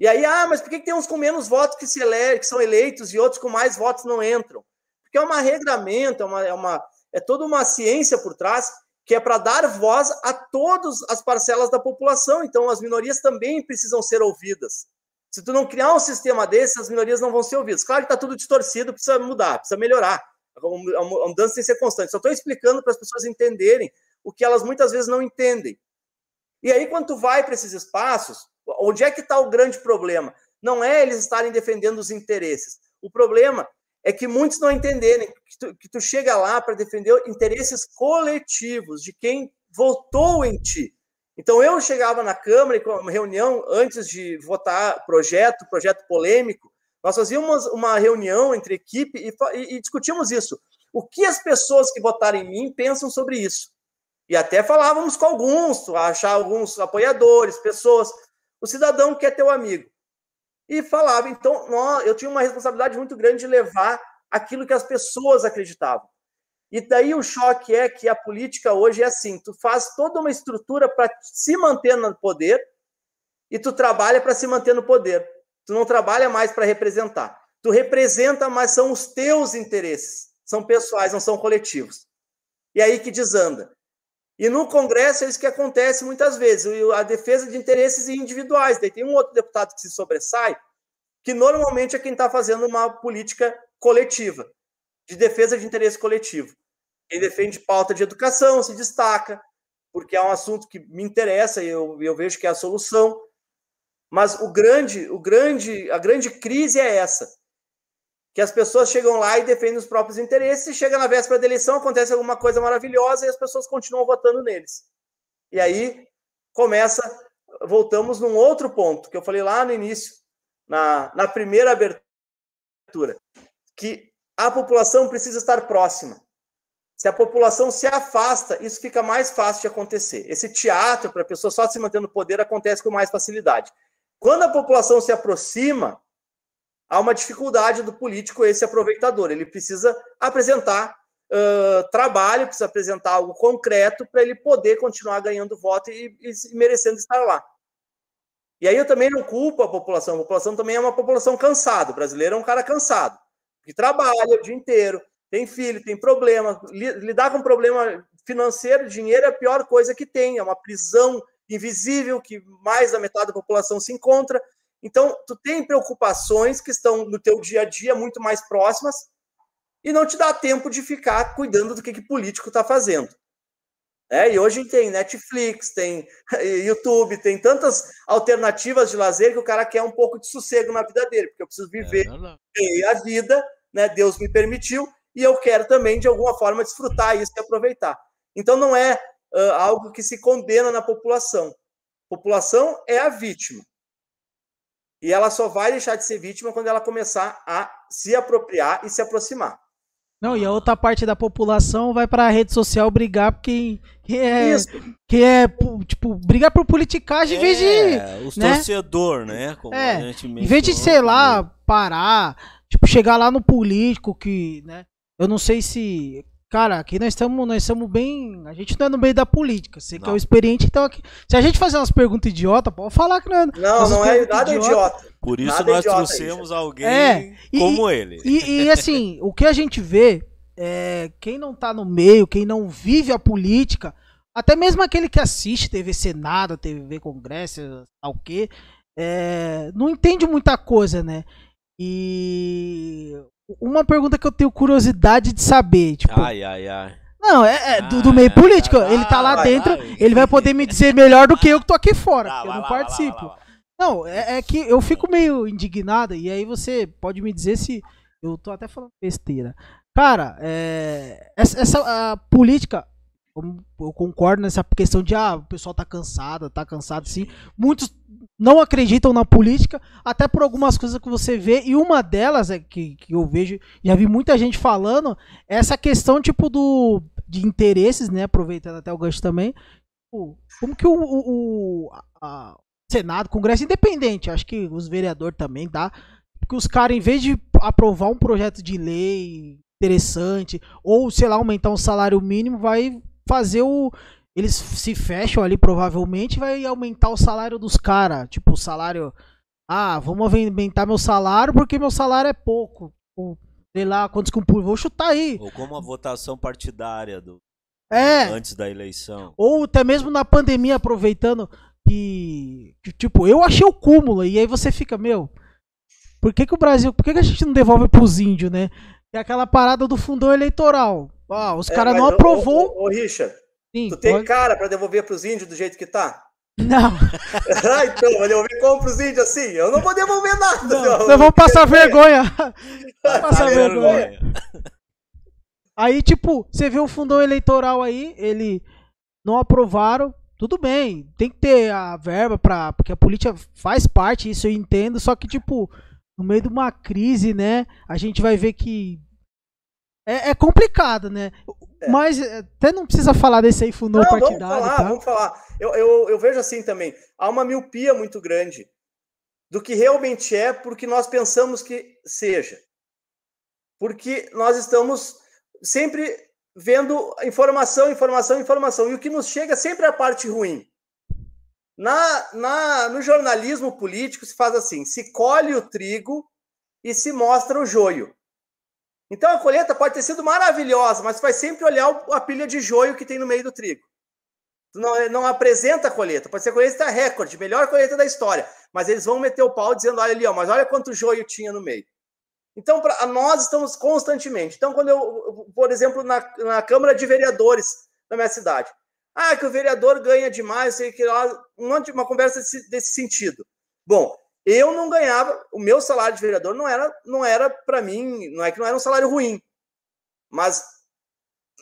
E aí, ah, mas por que tem uns com menos votos que, se ele... que são eleitos e outros com mais votos não entram? Porque é uma regramento, é, uma, é, uma, é toda uma ciência por trás que é para dar voz a todas as parcelas da população. Então, as minorias também precisam ser ouvidas. Se tu não criar um sistema desse, as minorias não vão ser ouvidas. Claro que está tudo distorcido, precisa mudar, precisa melhorar. A mudança tem que ser constante. Só estou explicando para as pessoas entenderem o que elas muitas vezes não entendem. E aí, quando tu vai para esses espaços, onde é que está o grande problema? Não é eles estarem defendendo os interesses. O problema é que muitos não entenderem que tu, que tu chega lá para defender interesses coletivos de quem votou em ti. Então eu chegava na Câmara e com uma reunião antes de votar projeto, projeto polêmico, nós fazíamos uma reunião entre equipe e, e, e discutimos isso. O que as pessoas que votaram em mim pensam sobre isso? E até falávamos com alguns, achar alguns apoiadores, pessoas. O cidadão quer teu amigo e falava. Então, eu tinha uma responsabilidade muito grande de levar aquilo que as pessoas acreditavam. E daí o choque é que a política hoje é assim: tu faz toda uma estrutura para se manter no poder e tu trabalha para se manter no poder. Tu não trabalha mais para representar. Tu representa, mas são os teus interesses. São pessoais, não são coletivos. E aí que desanda. E no Congresso é isso que acontece muitas vezes, a defesa de interesses individuais. Daí tem um outro deputado que se sobressai, que normalmente é quem está fazendo uma política coletiva, de defesa de interesse coletivo. Quem defende pauta de educação se destaca, porque é um assunto que me interessa e eu, eu vejo que é a solução. Mas o grande, o grande, a grande crise é essa que as pessoas chegam lá e defendem os próprios interesses, e chega na véspera da eleição, acontece alguma coisa maravilhosa e as pessoas continuam votando neles. E aí começa, voltamos num outro ponto que eu falei lá no início, na, na primeira abertura, que a população precisa estar próxima. Se a população se afasta, isso fica mais fácil de acontecer. Esse teatro para a pessoa só se manter no poder acontece com mais facilidade. Quando a população se aproxima, há uma dificuldade do político esse aproveitador. Ele precisa apresentar uh, trabalho, precisa apresentar algo concreto para ele poder continuar ganhando voto e, e, merecendo estar lá. E aí eu também não culpo a população. A população também é uma população cansada. O brasileiro é um cara cansado, que trabalha o dia inteiro, tem filho, tem problema. Lidar com problema financeiro, dinheiro é a pior coisa que tem. É uma prisão invisível que mais da metade da população se encontra. Então, tu tem preocupações que estão no teu dia a dia muito mais próximas e não te dá tempo de ficar cuidando do que, que político está fazendo. É, e hoje tem Netflix, tem *laughs* YouTube, tem tantas alternativas de lazer que o cara quer um pouco de sossego na vida dele, porque eu preciso viver é, a vida, né? Deus me permitiu, e eu quero também, de alguma forma, desfrutar isso e aproveitar. Então, não é uh, algo que se condena na população. População é a vítima. E ela só vai deixar de ser vítima quando ela começar a se apropriar e se aproximar. Não, e a outra parte da população vai para a rede social brigar porque que é, Isso. que é tipo brigar por politicagem é, em vez de é, os né? torcedor, né? Como é, em vez de sei lá parar, tipo chegar lá no político que, né? Eu não sei se Cara, aqui nós estamos nós estamos bem. A gente não é no meio da política. Você não. que é o experiente, então aqui. Se a gente fazer umas perguntas idiota, pode falar que não é. Não, não é nada idiota. idiota. Por isso nada nós trouxemos alguém é, como e, ele. E, e, assim, o que a gente vê é quem não tá no meio, quem não vive a política, até mesmo aquele que assiste TV Senado, TV Congresso, tal que, é, não entende muita coisa, né? E uma pergunta que eu tenho curiosidade de saber, tipo. Ai, ai, ai. Não, é, é do, do, meio político. Ah, ele tá lá dentro, ele vai poder me dizer melhor do que eu que tô aqui fora. Eu não participo. Não, é, é, que eu fico meio indignado, e aí você pode me dizer se eu tô até falando besteira. Cara, é, essa, essa política, eu concordo nessa questão de ah, o pessoal tá cansado, tá cansado sim. Muitos não acreditam na política, até por algumas coisas que você vê, e uma delas é que, que eu vejo, já vi muita gente falando, é essa questão tipo do de interesses, né, aproveitando até o gancho também, como que o, o, a, Senado, Congresso independente, acho que os vereadores também, tá? Porque os caras, em vez de aprovar um projeto de lei interessante, ou, sei lá, aumentar um salário mínimo, vai fazer o eles se fecham ali provavelmente vai aumentar o salário dos caras. Tipo, o salário. Ah, vamos aumentar meu salário porque meu salário é pouco. Ou, sei lá, quantos compor. Vou chutar aí. Ou como a votação partidária do. É. Antes da eleição. Ou até mesmo na pandemia, aproveitando que. que tipo, eu achei o cúmulo. E aí você fica, meu. Por que, que o Brasil. Por que, que a gente não devolve pros índios, né? É aquela parada do fundão eleitoral. Ah, os é, caras não aprovou. Ô, ô, ô, Richard, Sim, tu tem pode... cara para devolver para os índios do jeito que tá? Não. *laughs* ah, então, vai devolver como para os índios assim? Eu não vou devolver nada. Não, Nós vamos passar vergonha. *laughs* Vamos passar vergonha. Aí, tipo, você vê o fundão eleitoral aí, ele não aprovaram. Tudo bem, tem que ter a verba para porque a política faz parte, isso eu entendo, só que tipo, no meio de uma crise, né, a gente vai ver que é, é complicado, né? É. Mas é, até não precisa falar desse aí fundão partidário. Vamos falar, tá? vamos falar. Eu, eu, eu vejo assim também. Há uma miopia muito grande do que realmente é porque nós pensamos que seja. Porque nós estamos sempre vendo informação, informação, informação. E o que nos chega sempre é a parte ruim. Na, na, no jornalismo político se faz assim: se colhe o trigo e se mostra o joio. Então a colheita pode ter sido maravilhosa, mas vai sempre olhar a pilha de joio que tem no meio do trigo. Não, não apresenta a colheita. Pode ser colheita recorde, melhor colheita da história. Mas eles vão meter o pau dizendo: olha ali, ó, mas olha quanto joio tinha no meio. Então, pra, nós estamos constantemente. Então, quando eu, por exemplo, na, na Câmara de Vereadores da minha cidade, ah, que o vereador ganha demais, sei que lá, uma, uma conversa desse, desse sentido. Bom, eu não ganhava, o meu salário de vereador não era, não era para mim, não é que não era um salário ruim, mas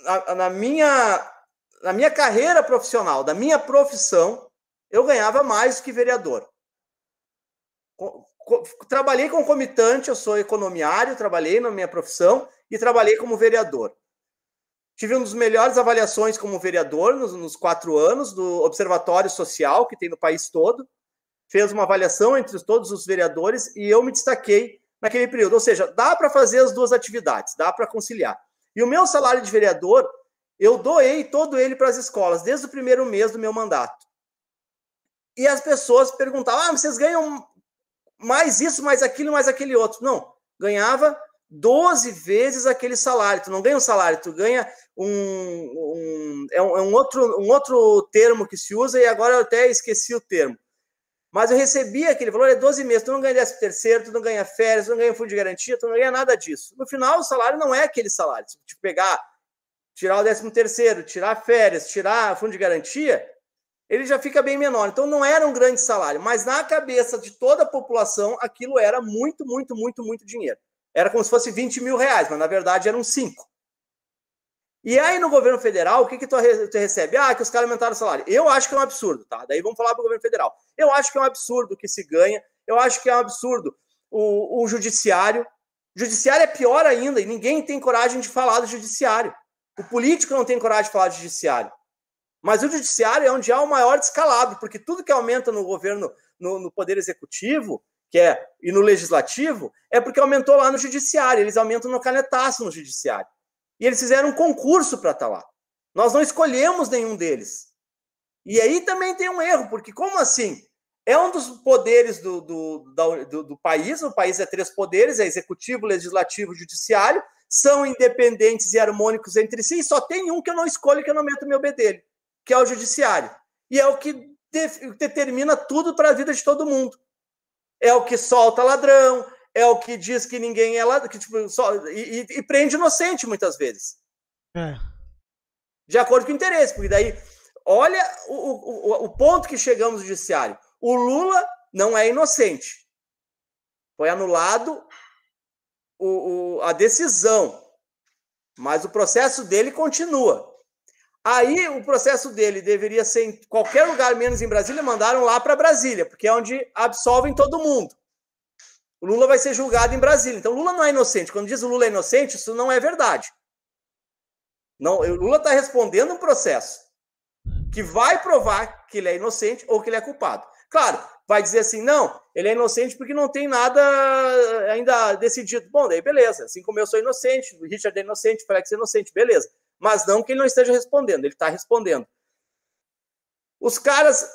na, na, minha, na minha carreira profissional, da minha profissão, eu ganhava mais que vereador trabalhei concomitante, eu sou economiário, trabalhei na minha profissão e trabalhei como vereador. Tive uma das melhores avaliações como vereador nos, nos, quatro anos do Observatório Social, que tem no país todo. Fez uma avaliação entre todos os vereadores e eu me destaquei naquele período. Ou seja, dá para fazer as duas atividades, dá para conciliar. E o meu salário de vereador, eu doei todo ele para as escolas, desde o primeiro mês do meu mandato. E as pessoas perguntavam: ah, vocês ganham mais isso, mais aquilo, mais aquele outro. Não, ganhava 12 vezes aquele salário. Tu não ganha um salário, tu ganha um, um, é um, é um, outro, um outro termo que se usa e agora eu até esqueci o termo. Mas eu recebia aquele valor, é 12 meses, tu não ganha 13 terceiro, tu não ganha férias, tu não ganha fundo de garantia, tu não ganha nada disso. No final, o salário não é aquele salário. Se tu pegar, tirar o 13 terceiro, tirar férias, tirar fundo de garantia, ele já fica bem menor. Então não era um grande salário, mas na cabeça de toda a população aquilo era muito, muito, muito, muito dinheiro. Era como se fosse 20 mil reais, mas na verdade eram 5. E aí no governo federal, o que, que tu, recebe? Ah, que os caras aumentaram o salário. Eu acho que é um absurdo, tá? Daí vamos falar para o governo federal. Eu acho que é um absurdo que se ganha, eu acho que é um absurdo o, o judiciário. O judiciário é pior ainda, e ninguém tem coragem de falar do judiciário. O político não tem coragem de falar do judiciário. Mas o judiciário é onde há o maior descalabro, porque tudo que aumenta no governo, no, no poder executivo, que é e no legislativo, é porque aumentou lá no judiciário. Eles aumentam no canetaço no judiciário. E eles fizeram um concurso para estar tá lá. Nós não escolhemos nenhum deles. E aí também tem um erro, porque como assim? É um dos poderes do, do, do, do país, o país é três poderes, é executivo, legislativo e judiciário, são independentes e harmônicos entre si, e só tem um que eu não escolho, que eu não meto meu bedelho que é o judiciário. E é o que de, determina tudo para a vida de todo mundo. É o que solta ladrão, é o que diz que ninguém é ladrão, que, tipo, só, e, e, prende inocente muitas vezes. É. De acordo com o interesse, porque daí, olha o, o, o ponto que chegamos no judiciário. O Lula não é inocente. Foi anulado o, o, a decisão, mas o processo dele continua. Aí o processo dele deveria ser em qualquer lugar menos em Brasília, mandaram lá para Brasília, porque é onde absolvem todo mundo. O Lula vai ser julgado em Brasília. Então, Lula não é inocente. Quando diz o Lula é inocente, isso não é verdade. Não, o Lula está respondendo um processo que vai provar que ele é inocente ou que ele é culpado. Claro, vai dizer assim, não, ele é inocente porque não tem nada ainda decidido. Bom, daí beleza. Assim como eu sou inocente, o Richard é inocente, o Félix é inocente, beleza mas não que ele não esteja respondendo, ele está respondendo. Os caras,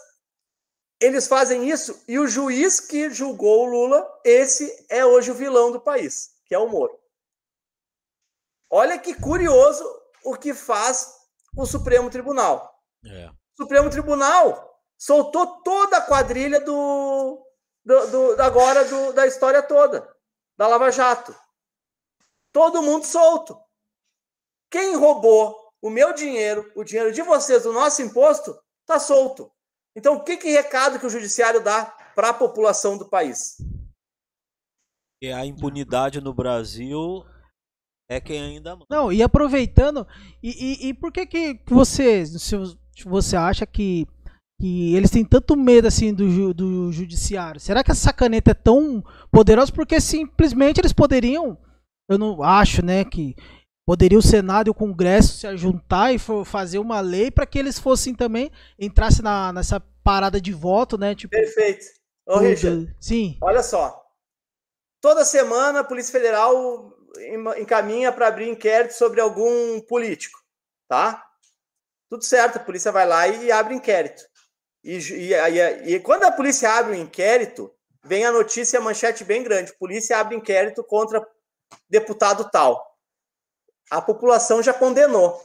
eles fazem isso e o juiz que julgou o Lula, esse é hoje o vilão do país, que é o Moro. Olha que curioso o que faz o Supremo Tribunal. É. O Supremo Tribunal soltou toda a quadrilha do, do, do agora do, da história toda, da Lava Jato. Todo mundo solto. Quem roubou o meu dinheiro, o dinheiro de vocês, o nosso imposto, está solto. Então, que, que recado que o judiciário dá para a população do país? E a impunidade no Brasil é quem ainda manda. Não, e aproveitando, e, e, e por que que você, se você acha que, que eles têm tanto medo assim do, do judiciário? Será que essa caneta é tão poderosa? Porque simplesmente eles poderiam, eu não acho, né, que Poderia o Senado e o Congresso se juntar e fazer uma lei para que eles fossem também entrassem na, nessa parada de voto, né? Tipo, Perfeito. Ô, Richard, sim. Olha só. Toda semana a Polícia Federal encaminha para abrir inquérito sobre algum político. tá? Tudo certo, a polícia vai lá e, abre inquérito. E, e, e, e, quando a polícia abre um inquérito, vem a notícia, a manchete bem grande: polícia abre inquérito contra deputado tal. A população já condenou.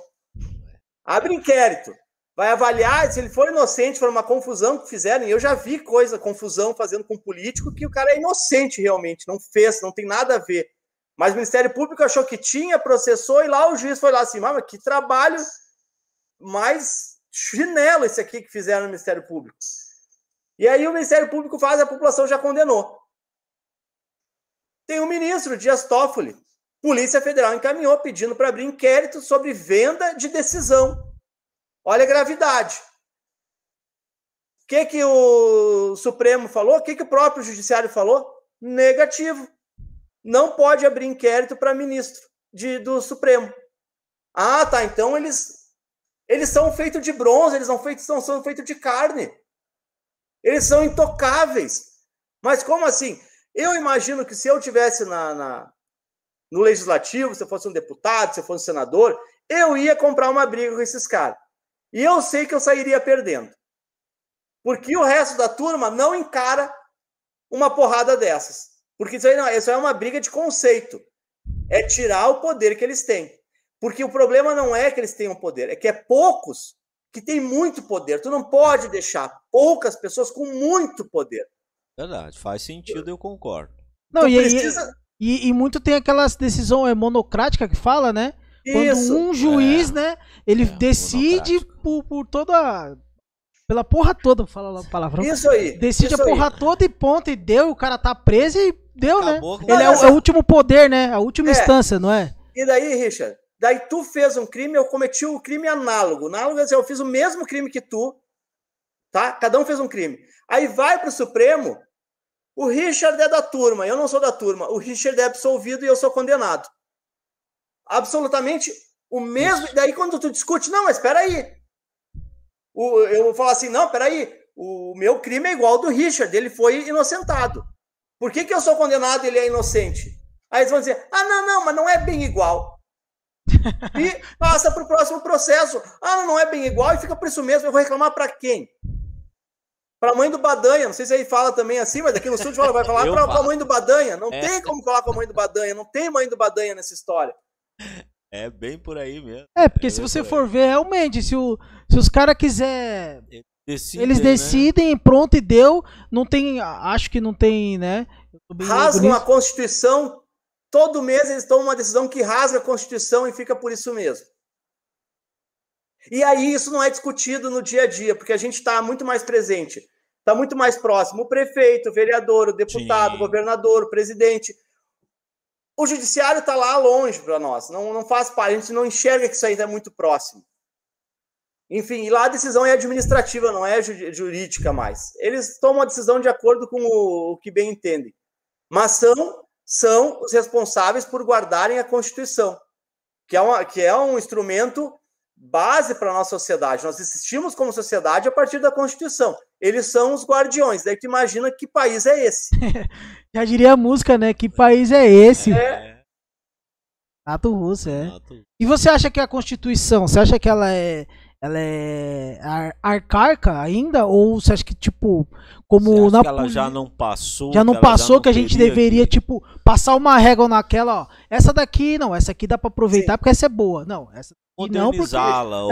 Abre inquérito. Vai avaliar se ele for inocente, for uma confusão que fizeram. E eu já vi coisa, confusão fazendo com político, que o cara é inocente realmente, não fez, não tem nada a ver. Mas o Ministério Público achou que tinha, processou, e lá o juiz foi lá assim, mas que trabalho mais chinelo esse aqui que fizeram no Ministério Público. E aí o Ministério Público faz, a população já condenou. Tem um ministro, Dias Toffoli. Polícia Federal encaminhou pedindo para abrir inquérito sobre venda de decisão. Olha a gravidade. O que, que o Supremo falou? O que, que o próprio Judiciário falou? Negativo. Não pode abrir inquérito para ministro de, do Supremo. Ah, tá. Então eles eles são feitos de bronze, eles são feitos, são, são feitos de carne. Eles são intocáveis. Mas como assim? Eu imagino que se eu tivesse na, na, no legislativo, se eu fosse um deputado, se eu fosse um senador, eu ia comprar uma briga com esses caras. E eu sei que eu sairia perdendo. Porque o resto da turma não encara uma porrada dessas. Porque isso aí, não, isso aí é uma briga de conceito. É tirar o poder que eles têm. Porque o problema não é que eles tenham poder, é que é poucos que têm muito poder. Tu não pode deixar poucas pessoas com muito poder. Verdade, faz sentido, eu concordo. Não, e, precisa... e, e, muito tem aquelas decisão é, monocrática que fala, né? Quando um juiz, é. né, ele é, decide por, por toda pela porra toda, fala a palavra. Isso aí. Decide isso a porra aí. toda e ponto, e deu, o cara tá preso e deu, né? Acabou né? Ele é o, é o, último poder, né? A última é. instância, não é? E daí, Richard, Daí tu fez um crime, eu cometi o um crime análogo. Análogo é assim, eu fiz o mesmo crime que tu, tá? Cada um fez um crime. Aí vai para o Supremo, o Richard é da turma, eu não sou da turma. O Richard é absolvido e eu sou condenado. Absolutamente o mesmo. Isso. Daí quando tu discute, não, mas espera aí. O, eu vou falar assim, não, espera aí. O meu crime é igual ao do Richard, ele foi inocentado. Por que, que eu sou condenado e ele é inocente? Aí eles vão dizer, ah, não, não, mas não é bem igual *laughs* e passa para o próximo processo. Ah, não é bem igual e fica por isso mesmo. Eu vou reclamar para quem? Para a mãe do Badanha. Não sei se aí fala também assim, mas daqui no sul vai falar para a mãe do Badanha. Não é. tem como falar com a mãe do Badanha. Não tem mãe do Badanha nessa história. É bem por aí mesmo. É, porque é se você for ver, realmente, se, o, se os caras quiser Decidem, eles decidem, né? pronto e deu. Não tem, acho que não tem, né? Rasgam a Constituição Todo mês eles tomam uma decisão que rasga a Constituição e fica por isso mesmo. E aí isso não é discutido no dia a dia, porque a gente está muito mais presente, está muito mais próximo. O prefeito, o vereador, o deputado, Sim. o governador, o presidente. O judiciário está lá longe para nós, não, não faz parte, a gente não enxerga que isso aí está muito próximo. Enfim, e lá a decisão é administrativa, não é jurídica mais. Eles tomam a decisão de acordo com o, o que bem entendem. Mas são são os responsáveis por guardarem a Constituição, que é, uma, que é um instrumento base para a nossa sociedade. Nós existimos como sociedade a partir da Constituição. Eles são os guardiões. Daí tu imagina que país é esse. *laughs* Já diria a música, né? Que país é esse? É. Ato russo, é. E você acha que a Constituição, você acha que ela é ela é ar arcaica ainda? Ou você acha que, tipo, como na. Que ela já não passou. Já não passou, que, que a gente deveria, que... tipo, passar uma régua naquela, ó. Essa daqui, não, essa aqui dá pra aproveitar Sim. porque essa é boa. Não, essa não porque.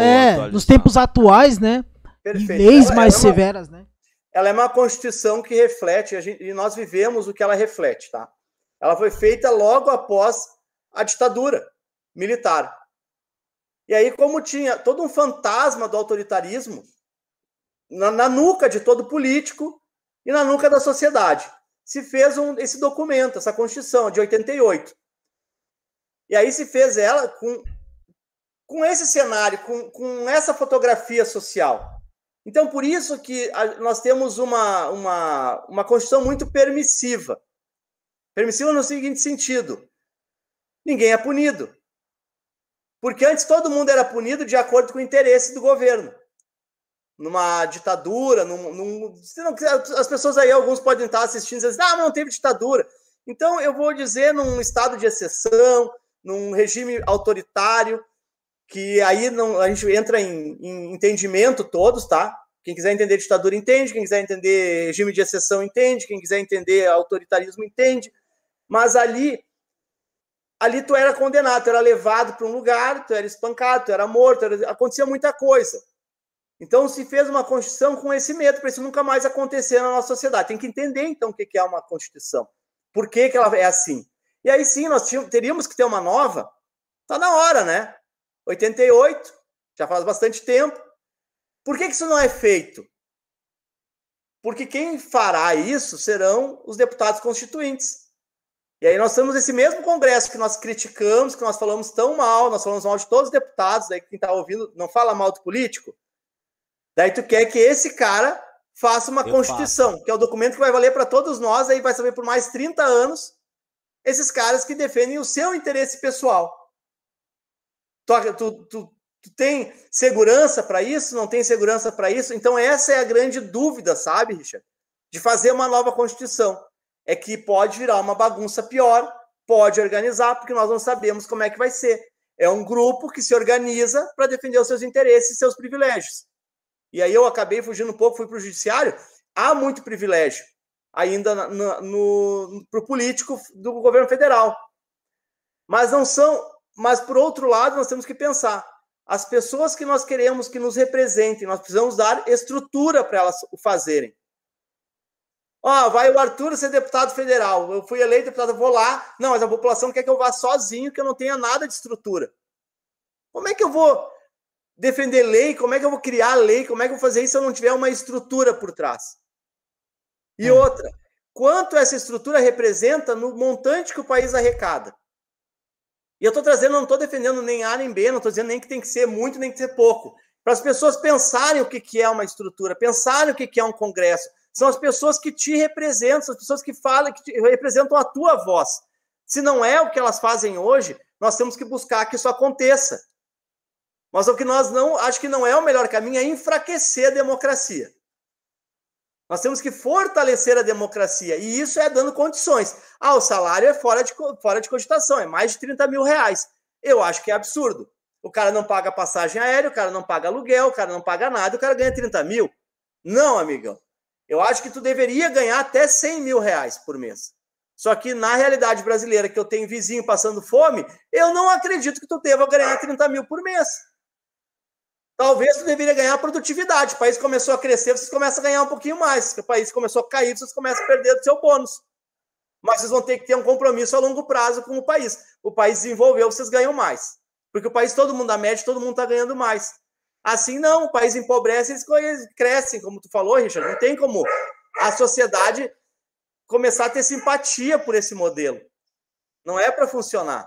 É, nos tempos atuais, né? Perfeito. E leis ela, mais ela é uma, severas, né? Ela é uma constituição que reflete, gente, e nós vivemos o que ela reflete, tá? Ela foi feita logo após a ditadura militar. E aí, como tinha todo um fantasma do autoritarismo na, na nuca de todo político e na nuca da sociedade, se fez um, esse documento, essa Constituição de 88. E aí se fez ela com, com esse cenário, com, com essa fotografia social. Então, por isso que a, nós temos uma, uma, uma Constituição muito permissiva. Permissiva no seguinte sentido: ninguém é punido. Porque antes todo mundo era punido de acordo com o interesse do governo. Numa ditadura, num, num, as pessoas aí, alguns podem estar assistindo e dizer, ah, mas não teve ditadura. Então, eu vou dizer num estado de exceção, num regime autoritário, que aí não, a gente entra em, em entendimento todos, tá? Quem quiser entender ditadura entende, quem quiser entender regime de exceção entende, quem quiser entender autoritarismo entende, mas ali ali tu era condenado, tu era levado para um lugar, tu era espancado, tu era morto, era... acontecia muita coisa. Então se fez uma constituição com esse medo para isso nunca mais acontecer na nossa sociedade. Tem que entender então o que é uma constituição. Por que, que ela é assim? E aí sim, nós teríamos que ter uma nova. Tá na hora, né? 88, já faz bastante tempo. Por que, que isso não é feito? Porque quem fará isso serão os deputados constituintes. E aí nós temos esse mesmo Congresso que nós criticamos, que nós falamos tão mal, nós falamos mal de todos os deputados, daí quem está ouvindo não fala mal do político. Daí tu quer que esse cara faça uma Eu Constituição, faço. que é o documento que vai valer para todos nós, aí vai saber por mais 30 anos esses caras que defendem o seu interesse pessoal. Tu, tu, tu, tu tem segurança para isso? Não tem segurança para isso? Então, essa é a grande dúvida, sabe, Richard? De fazer uma nova Constituição. É que pode virar uma bagunça pior, pode organizar, porque nós não sabemos como é que vai ser. É um grupo que se organiza para defender os seus interesses e seus privilégios. E aí eu acabei fugindo um pouco, fui para o judiciário. Há muito privilégio ainda para o político do governo federal. Mas não são. Mas, por outro lado, nós temos que pensar: as pessoas que nós queremos que nos representem, nós precisamos dar estrutura para elas o fazerem. Ó, oh, vai o Arthur ser deputado federal. Eu fui eleito deputado, vou lá. Não, mas a população quer que eu vá sozinho, que eu não tenha nada de estrutura. Como é que eu vou defender lei, como é que eu vou criar lei, como é que eu vou fazer isso se eu não tiver uma estrutura por trás? E é. outra, quanto essa estrutura representa no montante que o país arrecada? E eu estou trazendo, não estou defendendo nem A nem B, não estou dizendo nem que tem que ser muito, nem que ser pouco. Para as pessoas pensarem o que, que é uma estrutura, pensarem o que, que é um congresso. São as pessoas que te representam, são as pessoas que falam, que representam a tua voz. Se não é o que elas fazem hoje, nós temos que buscar que isso aconteça. Mas o que nós não, acho que não é o melhor caminho é enfraquecer a democracia. Nós temos que fortalecer a democracia e isso é dando condições. Ah, o salário é fora de, fora de cogitação, é mais de 30 mil reais. Eu acho que é absurdo. O cara não paga passagem aérea, o cara não paga aluguel, o cara não paga nada, o cara ganha 30 mil. Não, amigão. Eu acho que tu deveria ganhar até 100 mil reais por mês. Só que na realidade brasileira, que eu tenho vizinho passando fome, eu não acredito que tu deva ganhar 30 mil por mês. Talvez você deveria ganhar produtividade. O país começou a crescer, vocês começam a ganhar um pouquinho mais. O país começou a cair, vocês começam a perder do seu bônus. Mas vocês vão ter que ter um compromisso a longo prazo com o país. O país desenvolveu, vocês ganham mais. Porque o país, todo mundo, a média, todo mundo está ganhando mais. Assim não, o país empobrece, eles crescem, como tu falou, Richard. Não tem como a sociedade começar a ter simpatia por esse modelo. Não é para funcionar.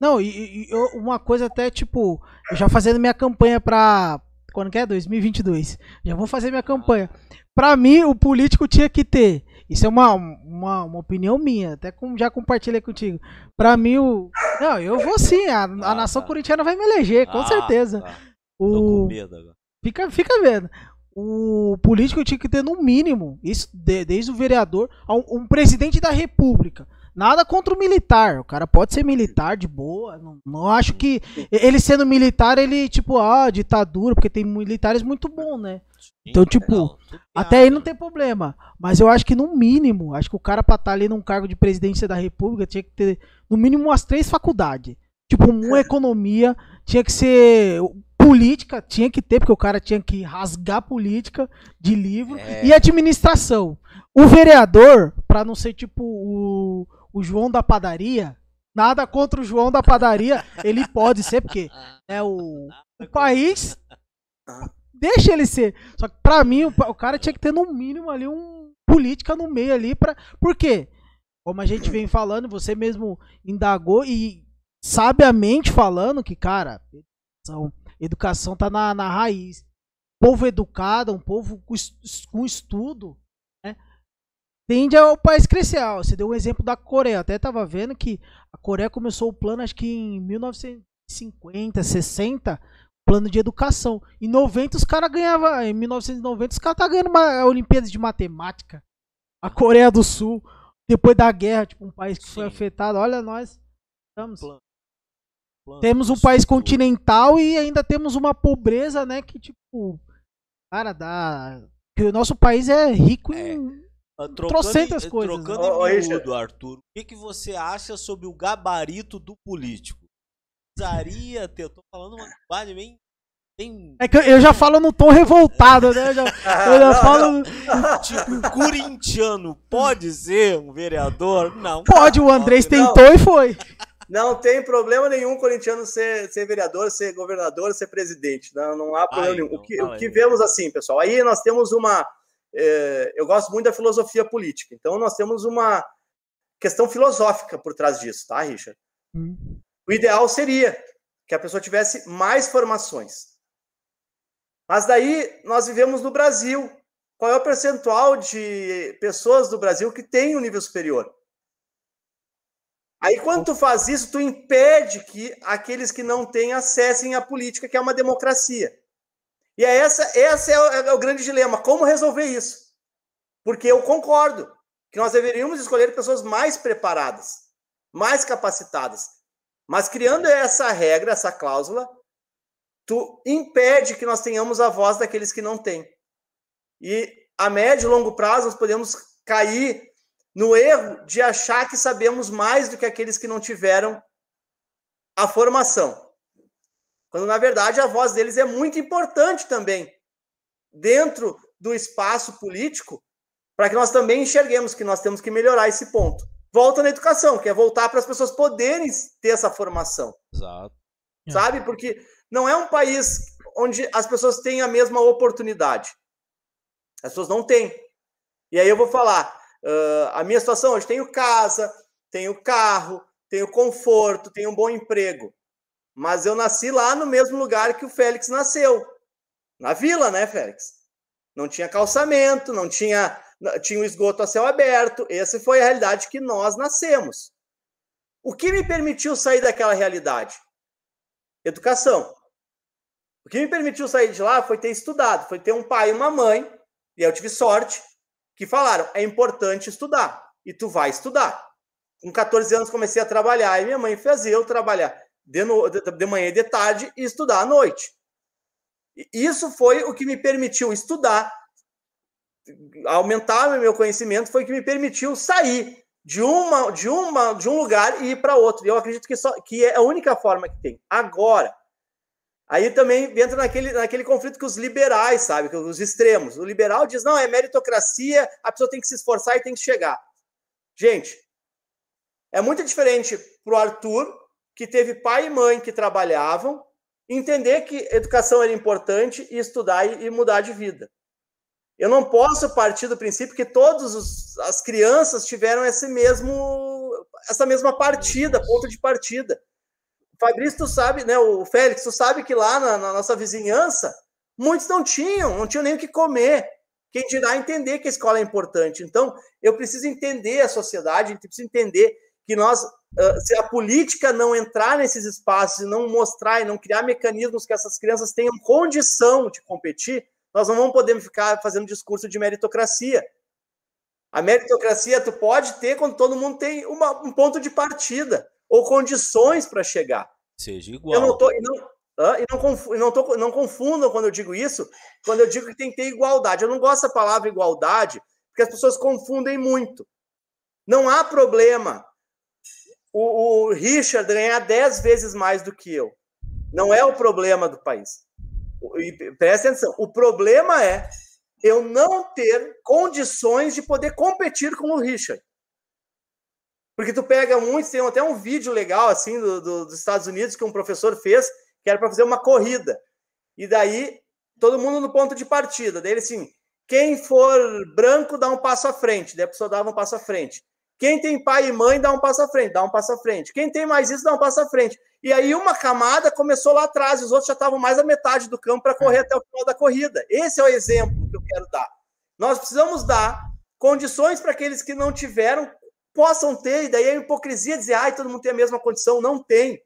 Não, e, e, uma coisa até tipo, já fazendo minha campanha pra. Quando que é? 2022. Já vou fazer minha campanha. Pra mim, o político tinha que ter. Isso é uma, uma, uma opinião minha, até com, já compartilhei contigo. Pra mim, o. Não, eu vou sim, a, a ah, nação tá. corintiana vai me eleger, com ah, certeza. Tá. O... Tô com medo agora. Fica, fica vendo. O político tinha que ter, no mínimo, isso de, desde o vereador, um, um presidente da república. Nada contra o militar. O cara pode ser militar de boa. Não, não acho que ele sendo militar, ele, tipo, ah, ditadura, porque tem militares muito bons, né? Então, tipo, não, até aí não tem problema. Mas eu acho que no mínimo, acho que o cara pra estar tá ali num cargo de presidência da república tinha que ter, no mínimo, umas três faculdades. Tipo, uma economia, tinha que ser. Política tinha que ter, porque o cara tinha que rasgar política de livro. É. E administração. O vereador, pra não ser tipo o, o João da padaria, nada contra o João da padaria, ele pode ser, porque é o, o país deixa ele ser. Só que pra mim, o, o, cara tinha que ter no mínimo ali um política no meio ali para Por quê? Como a gente vem falando, você mesmo indagou e sabiamente falando que, cara, educação, educação tá na, na raiz. Povo educado, um povo com, com estudo, tende ao país crescer. Você deu um exemplo da Coreia. Até tava vendo que a Coreia começou o plano, acho que em 1950, 60, plano de educação. Em 90 os caras ganhavam, em 1990 os caras tá ganhando uma Olimpíada de matemática. A Coreia do Sul, depois da guerra, tipo um país que Sim. foi afetado. Olha nós estamos. temos um país continental e ainda temos uma pobreza, né, que tipo, cara, dá que o nosso país é rico é. em ah, trocentas coisas. Trocando né? em miúdo, Arthur, o que, que você acha sobre o gabarito do político? Precisaria ter, eu tô falando uma linguagem bem tem... É que eu já *laughs* falo no tom revoltado, né? Eu já, *laughs* eu já falo. Tipo, corintiano pode ser um vereador? Não. Pode, o Andrés tentou não. e foi. Não tem problema nenhum corintiano ser, ser vereador, ser governador, ser presidente. Não, não há problema Ai, nenhum. Não, o, que, o que vemos assim, pessoal, aí nós temos uma. É, eu gosto muito da filosofia política, então nós temos uma questão filosófica por trás disso, tá, Richard? Hum. O ideal seria que a pessoa tivesse mais formações. Mas daí nós vivemos no Brasil. Qual é o percentual de pessoas do Brasil que tem um nível superior? Aí, quando tu faz isso, tu impede que aqueles que não têm acessem a política, que é uma democracia. E é essa, essa é o, é o grande dilema. Como resolver isso? Porque eu concordo que nós deveríamos escolher pessoas mais preparadas, mais capacitadas. Mas criando essa regra, essa cláusula, tu impede que nós tenhamos a voz daqueles que não têm. E a médio e longo prazo nós podemos cair no erro de achar que sabemos mais do que aqueles que não tiveram a formação. Quando na verdade a voz deles é muito importante também dentro do espaço político, para que nós também enxerguemos que nós temos que melhorar esse ponto. Volta na educação, que é voltar para as pessoas poderem ter essa formação. Exato. Sabe? Porque não é um país onde as pessoas têm a mesma oportunidade. As pessoas não têm. E aí eu vou falar, uh, a minha situação hoje, tenho casa, tenho carro, tenho conforto, tenho um bom emprego. Mas eu nasci lá no mesmo lugar que o Félix nasceu. Na vila, né, Félix? Não tinha calçamento, não tinha, tinha um esgoto a céu aberto. Essa foi a realidade que nós nascemos. O que me permitiu sair daquela realidade? Educação. O que me permitiu sair de lá foi ter estudado, foi ter um pai e uma mãe, e eu tive sorte, que falaram: é importante estudar, e tu vai estudar. Com 14 anos comecei a trabalhar, e minha mãe fez eu trabalhar de, no, de, de manhã e de tarde e estudar à noite. E isso foi o que me permitiu estudar, aumentar meu conhecimento, foi o que me permitiu sair de uma de uma de um lugar e ir para outro. Eu acredito que só que é a única forma que tem. Agora, Aí também entra naquele, naquele conflito com os liberais, sabe? Com os extremos. O liberal diz: não, é meritocracia, a pessoa tem que se esforçar e tem que chegar. Gente, é muito diferente para o Arthur, que teve pai e mãe que trabalhavam, entender que educação era importante e estudar e, mudar de vida. Eu não posso partir do princípio que todas as crianças tiveram esse mesmo, essa mesma partida, ponto de partida. Fabrício, tu sabe, né? O Félix, tu sabe que lá na, na, nossa vizinhança, muitos não tinham, não tinham nem o que comer. Quem dirá entender que a escola é importante. Então, eu preciso entender a sociedade, a gente precisa entender que nós, se a política não entrar nesses espaços e não mostrar e não criar mecanismos que essas crianças tenham condição de competir, nós não vamos poder ficar fazendo discurso de meritocracia. A meritocracia tu pode ter quando todo mundo tem uma, um ponto de partida ou condições para chegar. Seja igual. Eu não tô, e não, e não, confu, não, tô, não confundam quando eu digo isso, quando eu digo que tem que ter igualdade. Eu não gosto da palavra igualdade, porque as pessoas confundem muito. Não há problema o, o Richard ganhar 10 vezes mais do que eu. Não é o problema do país. E presta atenção, o problema é eu não ter condições de poder competir com o Richard. Porque tu pega muitos, tem até um vídeo legal assim do, do, dos Estados Unidos que um professor fez, que era para fazer uma corrida. E daí, todo mundo no ponto de partida. Daí ele assim, quem for branco dá um passo à frente. Daí a pessoa dava um passo à frente. Quem tem pai e mãe dá um passo à frente, dá um passo à frente. Quem tem mais isso dá um passo à frente. E aí uma camada começou lá atrás, os outros já estavam mais a metade do campo para correr até o final da corrida. Esse é o exemplo que eu quero dar. Nós precisamos dar condições para aqueles que não tiveram possam ter, e daí a hipocrisia dizer, ai, todo mundo tem a mesma condição. Não tem.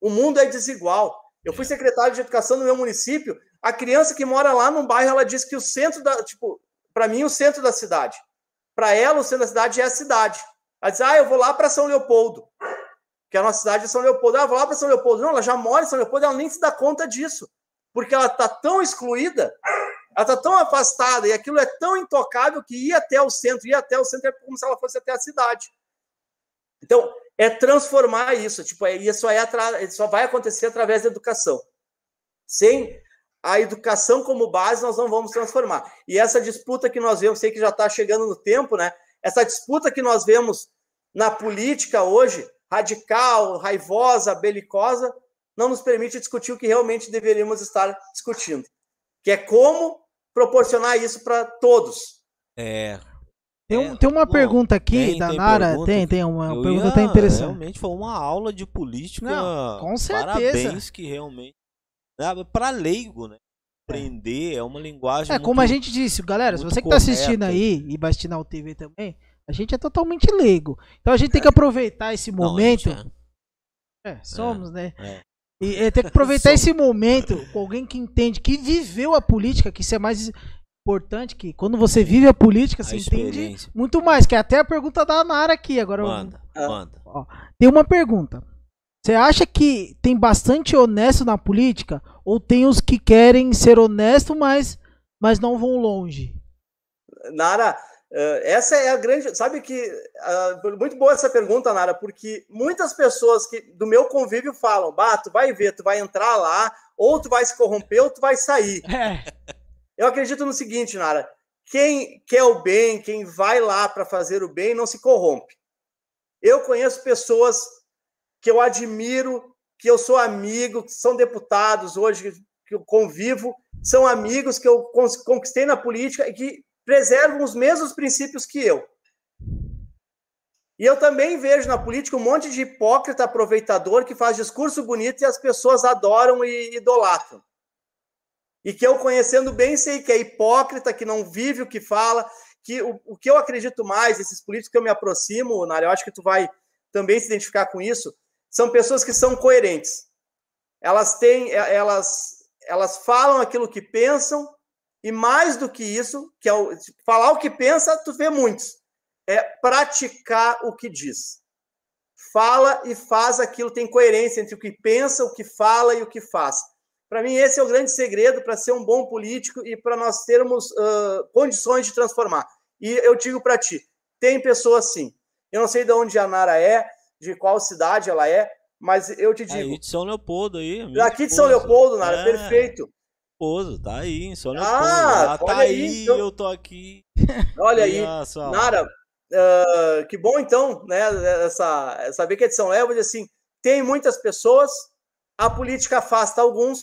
O mundo é desigual. Eu fui secretário de educação no meu município. A criança que mora lá num bairro, ela diz que o centro da, tipo, para mim, o centro da cidade. Para ela, o centro da cidade é a cidade. Ela diz, ah, eu vou lá para São Leopoldo, que a nossa cidade é São Leopoldo. Ela vai lá para São Leopoldo. Não, ela já mora em São Leopoldo, ela nem se dá conta disso. Porque ela está tão excluída, ela está tão afastada, e aquilo é tão intocável que ir até o centro, ir até o centro é como se ela fosse até a cidade. Então, é transformar isso. Tipo, é, isso é só vai acontecer através da educação. Sem a educação como base, nós não vamos transformar. E essa disputa que nós vemos, sei que já está chegando no tempo, né? Essa disputa que nós vemos na política hoje, radical, raivosa, belicosa, não nos permite discutir o que realmente deveríamos estar discutindo, que é como proporcionar isso para todos. É. Tem, um, é, tem uma bom, pergunta aqui tem, da tem Nara, pergunta tem, tem uma pergunta até interessante. Realmente foi uma aula de política. Não, com certeza. Parabéns que realmente para leigo, né? Aprender é. é uma linguagem. É, muito, como a gente disse, galera, se você que está assistindo aí e na UTV também, a gente é totalmente leigo. Então a gente tem que aproveitar esse momento. Não, é. é. somos, né? É. E é, tem que aproveitar *laughs* esse momento com alguém que entende, que viveu a política, que isso é mais importante, que quando você vive a política, você entende muito mais. Que é até a pergunta da Nara aqui. Agora, manda, eu, manda. Ó, tem uma pergunta. Você acha que tem bastante honesto na política? Ou tem os que querem ser honestos, mas, mas não vão longe? Nara, eh, essa é a grande. Sabe que. Uh, muito boa essa pergunta, Nara, porque muitas pessoas que do meu convívio falam: Bah, tu vai ver, tu vai entrar lá, ou tu vai se corromper, ou tu vai sair. É. Eu acredito no seguinte, Nara: quem quer o bem, quem vai lá para fazer o bem, não se corrompe. Eu conheço pessoas que eu admiro, que eu sou amigo, que são deputados hoje, que eu convivo, são amigos que eu conquistei na política e que preservam os mesmos princípios que eu. E eu também vejo na política um monte de hipócrita aproveitador que faz discurso bonito e as pessoas adoram e idolatram. E que eu, conhecendo bem, sei que é hipócrita, que não vive o que fala, que o, o que eu acredito mais, esses políticos que eu me aproximo, Nário, eu acho que tu vai também se identificar com isso, são pessoas que são coerentes. Elas têm, elas, elas falam aquilo que pensam e mais do que isso, que é o, falar o que pensa, tu vê muitos, é praticar o que diz. Fala e faz aquilo, tem coerência entre o que pensa, o que fala e o que faz. Para mim, esse é o grande segredo para ser um bom político e para nós termos uh, condições de transformar. E eu digo para ti, tem pessoas sim. Eu não sei de onde a Nara é, de qual cidade ela é, mas eu te digo. Aí de São Leopoldo aí. Aqui de São Leopoldo, Nara, é. perfeito. Leopoldo, tá aí, em São Leopoldo. Ah, tá aí, aí então... eu tô aqui. Olha aí, Nara, uh, que bom então, né, essa, saber que é de São Leopoldo, assim, tem muitas pessoas, a política afasta alguns,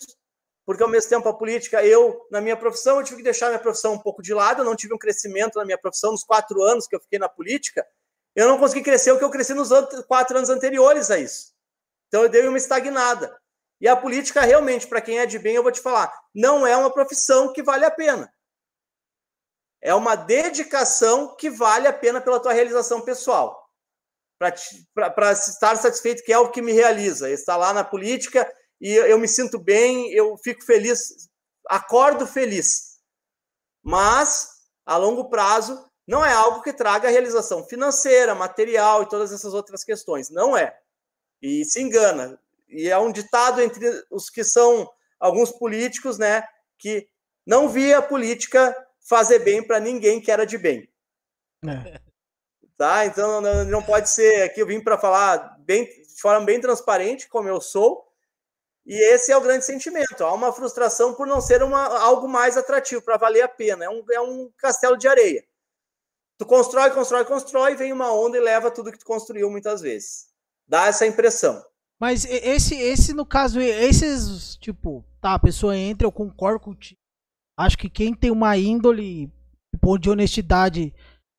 porque ao mesmo tempo a política, eu, na minha profissão, eu tive que deixar minha profissão um pouco de lado, eu não tive um crescimento na minha profissão nos quatro anos que eu fiquei na política, eu não consegui crescer o que eu cresci nos quatro anos anteriores a isso. Então eu dei uma estagnada. E a política, realmente, para quem é de bem, eu vou te falar, não é uma profissão que vale a pena. É uma dedicação que vale a pena pela tua realização pessoal. Para estar satisfeito, que é o que me realiza. Estar lá na política e eu me sinto bem, eu fico feliz, acordo feliz. Mas, a longo prazo, não é algo que traga realização financeira, material e todas essas outras questões. Não é. E se engana. E é um ditado entre os que são alguns políticos, né, que não via a política fazer bem para ninguém que era de bem. É. Tá? Então não, pode ser aqui eu vim para falar bem de forma bem transparente como eu sou. E esse é o grande sentimento. Há uma frustração por não ser uma, algo mais atrativo para valer a pena. É um, é um castelo de areia. Tu constrói, constrói, constrói, vem uma onda e leva tudo que tu construiu muitas vezes. Dá essa impressão. Mas esse, esse no caso, esses, tipo, tá, a pessoa entra, eu concordo com ti. Acho que quem tem uma índole tipo, de honestidade,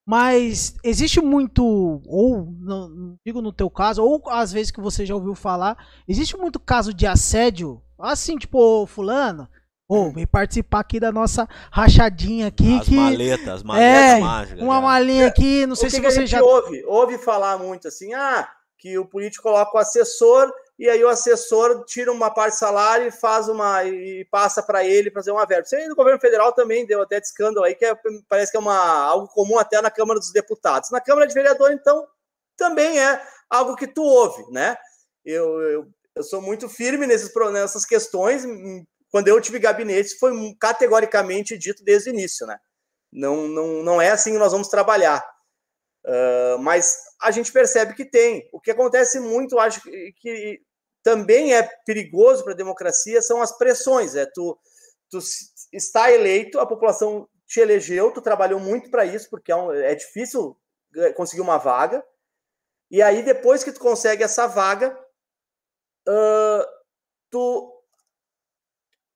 mas existe muito, ou não, digo no teu caso, ou às vezes que você já ouviu falar, existe muito caso de assédio, assim, tipo, fulano, Ô, oh, vem participar aqui da nossa rachadinha aqui. As que... maletas, as maletas é, mágicas. Uma malinha aqui, não sei se você já. Ouve, ouve falar muito assim, ah, que o político coloca o assessor e aí o assessor tira uma parte do salário e faz uma e passa para ele fazer uma verba. Isso aí no governo federal também deu até de escândalo aí, que é, parece que é uma, algo comum até na Câmara dos Deputados. Na Câmara de Vereador, então, também é algo que tu ouve, né? Eu, eu, eu sou muito firme nesses, nessas questões. Quando eu tive gabinete, foi categoricamente dito desde o início, né? Não, não, não é assim que nós vamos trabalhar. Uh, mas a gente percebe que tem. O que acontece muito, acho que, que também é perigoso para a democracia, são as pressões. É tu, tu está eleito, a população te elegeu, tu trabalhou muito para isso, porque é, um, é difícil conseguir uma vaga. E aí, depois que tu consegue essa vaga, uh, tu,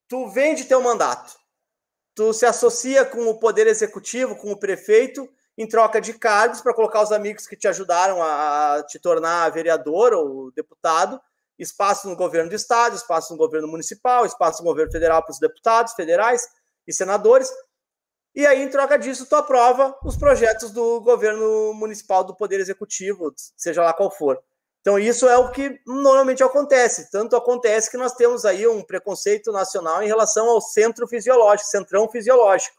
tu vende teu mandato. Tu se associa com o poder executivo, com o prefeito, em troca de cargos para colocar os amigos que te ajudaram a te tornar vereador ou deputado, espaço no governo do estado, espaço no governo municipal, espaço no governo federal para os deputados federais e senadores. E aí, em troca disso, tu aprova os projetos do governo municipal, do Poder Executivo, seja lá qual for. Então, isso é o que normalmente acontece. Tanto acontece que nós temos aí um preconceito nacional em relação ao centro fisiológico, centrão fisiológico.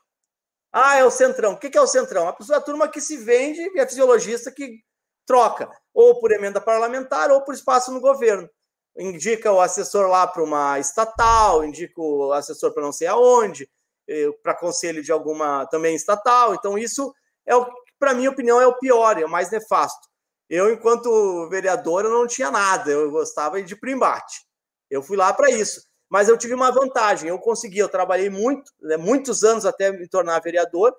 Ah, é o centrão. O que é o centrão? A pessoa, a turma que se vende e é fisiologista que troca, ou por emenda parlamentar, ou por espaço no governo. Indica o assessor lá para uma estatal, indica o assessor para não sei aonde, eh, para conselho de alguma também estatal. Então, isso é o para minha opinião, é o pior, é o mais nefasto. Eu, enquanto vereador, eu não tinha nada, eu gostava de primbate. Eu fui lá para isso. Mas eu tive uma vantagem, eu consegui, eu trabalhei muito, né, muitos anos até me tornar vereador,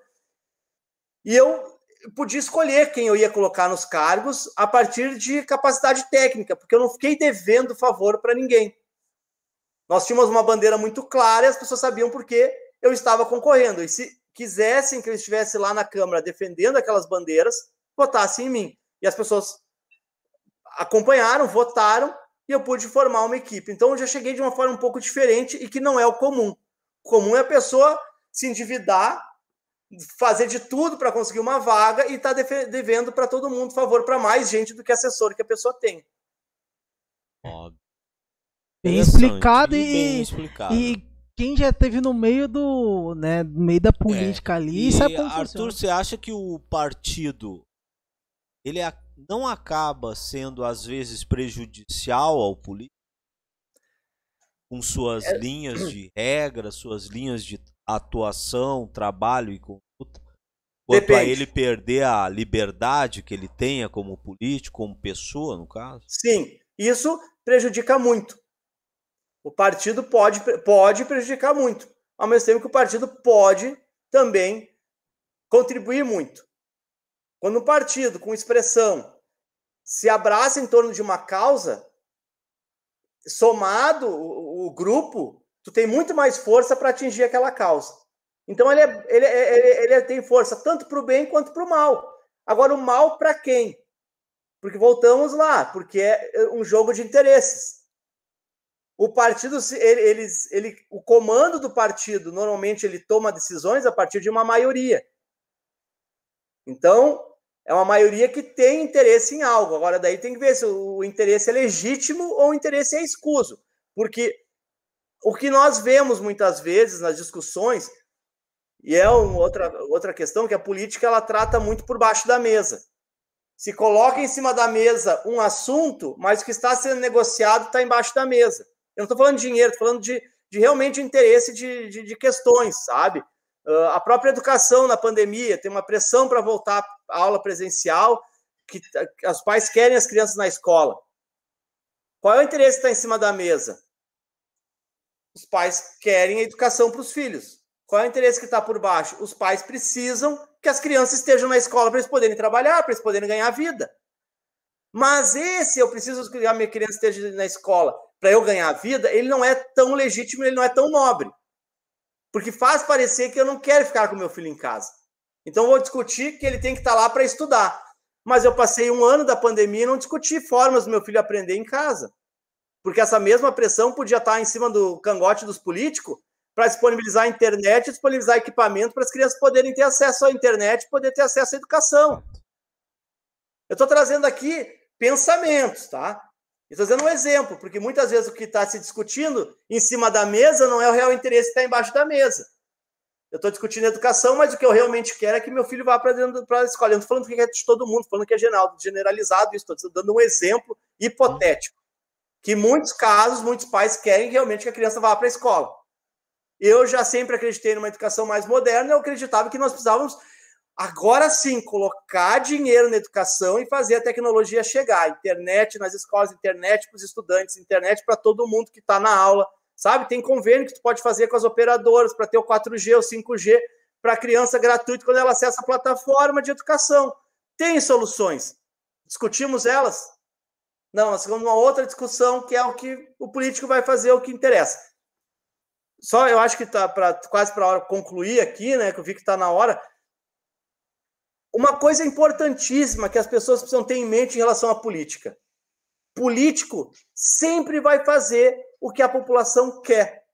e eu podia escolher quem eu ia colocar nos cargos a partir de capacidade técnica, porque eu não fiquei devendo favor para ninguém. Nós tínhamos uma bandeira muito clara e as pessoas sabiam por que eu estava concorrendo. E se quisessem que eu estivesse lá na Câmara defendendo aquelas bandeiras, votassem em mim. E as pessoas acompanharam, votaram e eu pude formar uma equipe. Então eu já cheguei de uma forma um pouco diferente e que não é o comum. O comum é a pessoa se endividar, fazer de tudo para conseguir uma vaga e estar tá devendo para todo mundo favor para mais gente do que assessor que a pessoa tem. Óbvio. Bem explicado e, bem explicado. e quem já teve no meio do, né, no meio da política é. ali, e sabe como Arthur, funciona. você acha que o partido ele não acaba sendo às vezes prejudicial ao político? Com suas é... linhas *clears throat* de regra, suas linhas de atuação, trabalho e conduta? Quanto a ele perder a liberdade que ele tenha como político, como pessoa, no caso? Sim, isso prejudica muito. O partido pode, pode prejudicar muito, ao mesmo tempo que o partido pode também contribuir muito. Quando um partido com expressão se abraça em torno de uma causa, somado o, o grupo, tu tem muito mais força para atingir aquela causa. Então ele, é, ele, é, ele, ele tem força tanto para o bem quanto para o mal. Agora, o mal para quem? Porque voltamos lá, porque é um jogo de interesses. O partido, ele, ele, ele, o comando do partido, normalmente ele toma decisões a partir de uma maioria. Então, é uma maioria que tem interesse em algo. Agora, daí tem que ver se o interesse é legítimo ou o interesse é escuso. Porque o que nós vemos muitas vezes nas discussões, e é uma outra, outra questão, que a política ela trata muito por baixo da mesa. Se coloca em cima da mesa um assunto, mas o que está sendo negociado está embaixo da mesa. Eu não estou falando de dinheiro, estou falando de, de realmente interesse de, de, de questões, sabe? Uh, a própria educação na pandemia tem uma pressão para voltar aula presencial, que, os pais querem as crianças na escola. Qual é o interesse que está em cima da mesa? Os pais querem a educação para os filhos. Qual é o interesse que está por baixo? Os pais precisam que as crianças estejam na escola para eles poderem trabalhar, para eles poderem ganhar vida. Mas esse eu preciso que a minha criança esteja na escola para eu ganhar vida, ele não é tão legítimo, ele não é tão nobre. Porque faz parecer que eu não quero ficar com meu filho em casa. Então vou discutir que ele tem que estar tá lá para estudar. Mas eu passei um ano da pandemia e não discuti formas do meu filho aprender em casa. Porque essa mesma pressão podia estar tá em cima do cangote dos políticos para disponibilizar a internet, disponibilizar equipamento para as crianças poderem ter acesso à internet, poder ter acesso à educação. Eu estou trazendo aqui pensamentos, tá? Estou dando um exemplo, porque muitas vezes o que está se discutindo em cima da mesa não é o real interesse que está embaixo da mesa. Eu estou discutindo educação, mas o que eu realmente quero é que meu filho vá para dentro da escola. Eu não estou falando que é de todo mundo, falando que é generalizado isso, estou dando um exemplo hipotético. Que muitos casos, muitos pais querem realmente que a criança vá para a escola. Eu já sempre acreditei numa educação mais moderna, eu acreditava que nós precisávamos, agora sim, colocar dinheiro na educação e fazer a tecnologia chegar. Internet nas escolas, internet para os estudantes, internet para todo mundo que está na aula, sabe? Tem convênio que tu pode fazer com as operadoras para ter o 4G, o 5G, para a criança gratuito quando ela acessa a plataforma de educação. Tem soluções. Discutimos elas? Não, nós temos uma outra discussão que é o que o político vai fazer, o que interessa. Só eu acho que está quase para a hora concluir aqui, né? Que eu vi que está na hora. Uma coisa importantíssima que as pessoas precisam ter em mente em relação à política. Político sempre vai fazer o que a população quer.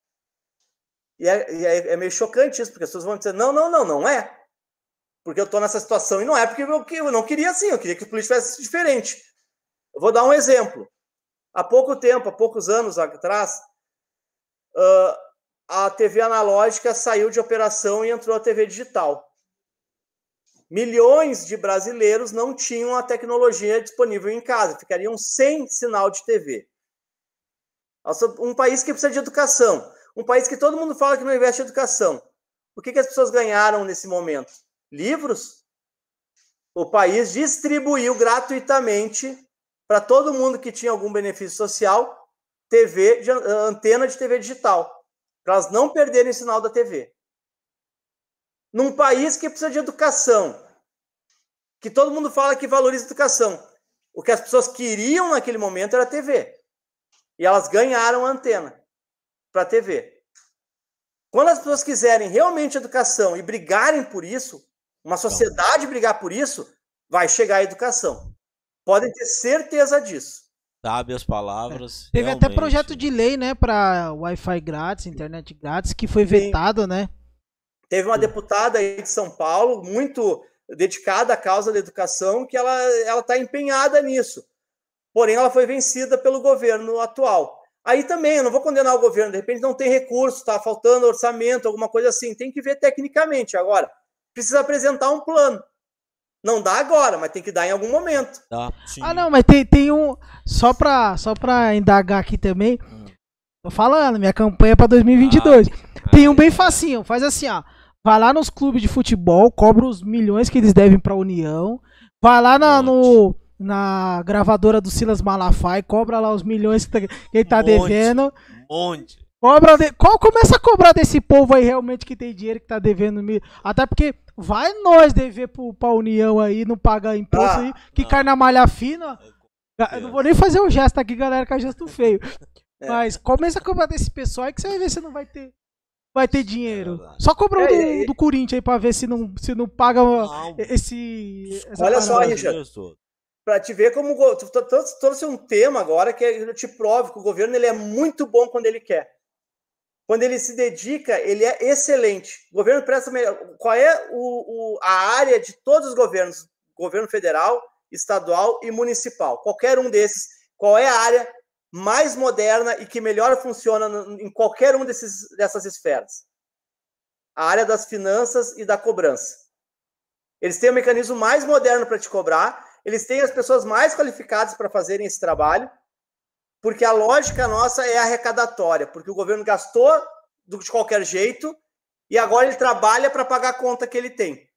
E é, e é, é meio chocante isso, porque as pessoas vão dizer: não, não, não, não é. Porque eu estou nessa situação. E não é porque eu, eu não queria assim, eu queria que o político fosse diferente. Eu vou dar um exemplo. Há pouco tempo, há poucos anos atrás, uh, a TV analógica saiu de operação e entrou a TV digital. Milhões de brasileiros não tinham a tecnologia disponível em casa, ficariam sem sinal de TV. Um país que precisa de educação, um país que todo mundo fala que não investe em educação. O que, que as pessoas ganharam nesse momento? Livros? O país distribuiu gratuitamente para todo mundo que tinha algum benefício social, TV, antena de TV digital, para elas não perderem o sinal da TV. Num país que precisa de educação, que todo mundo fala que valoriza educação, o que as pessoas queriam naquele momento era TV. E elas ganharam a antena para a TV. Quando as pessoas quiserem realmente educação e brigarem por isso, uma sociedade brigar por isso, vai chegar a educação. Podem ter certeza disso. Sabe as palavras. É. Teve realmente. até projeto de lei, né, para Wi-Fi grátis, internet grátis, que foi vetado, Sim. né? Teve uma deputada aí de São Paulo, muito dedicada à causa da educação, que ela ela está empenhada nisso. Porém, ela foi vencida pelo governo atual. Aí também, eu não vou condenar o governo, de repente não tem recurso, está faltando orçamento, alguma coisa assim. Tem que ver tecnicamente. Agora, precisa apresentar um plano. Não dá agora, mas tem que dar em algum momento. Tá, ah, não, mas tem, tem um. Só pra, só pra indagar aqui também. Hum. Tô falando, minha campanha é pra 2022. Ah, tem um bem facinho. Faz assim, ó. Vai lá nos clubes de futebol, cobra os milhões que eles devem pra União. Vai lá na, no, na gravadora do Silas Malafaia, cobra lá os milhões que, tá, que ele tá monte, devendo. Monte. Cobra de... Qual começa a cobrar desse povo aí realmente que tem dinheiro que tá devendo mil. Até porque vai nós dever pro, pra União aí, não pagar imposto ah, aí, que cai na malha fina. Eu não vou nem fazer o um gesto aqui, galera, que é gesto feio. *laughs* É. Mas começa a cobrar desse pessoal aí que você vai ver se não vai ter. Vai ter dinheiro. É só cobra é, do, é, do Corinthians aí pra ver se não, se não paga não. esse. Olha só, Richard. Pra te ver como. Trouxe um tema agora que eu te provo que o governo ele é muito bom quando ele quer. Quando ele se dedica, ele é excelente. O governo presta melhor. Qual é o, o, a área de todos os governos? Governo federal, estadual e municipal. Qualquer um desses. Qual é a área mais moderna e que melhor funciona em qualquer um desses, dessas esferas? A área das finanças e da cobrança. Eles têm o mecanismo mais moderno para te cobrar, eles têm as pessoas mais qualificadas para fazerem esse trabalho, porque a lógica nossa é arrecadatória, porque o governo gastou de qualquer jeito e agora ele trabalha para pagar a conta que ele tem.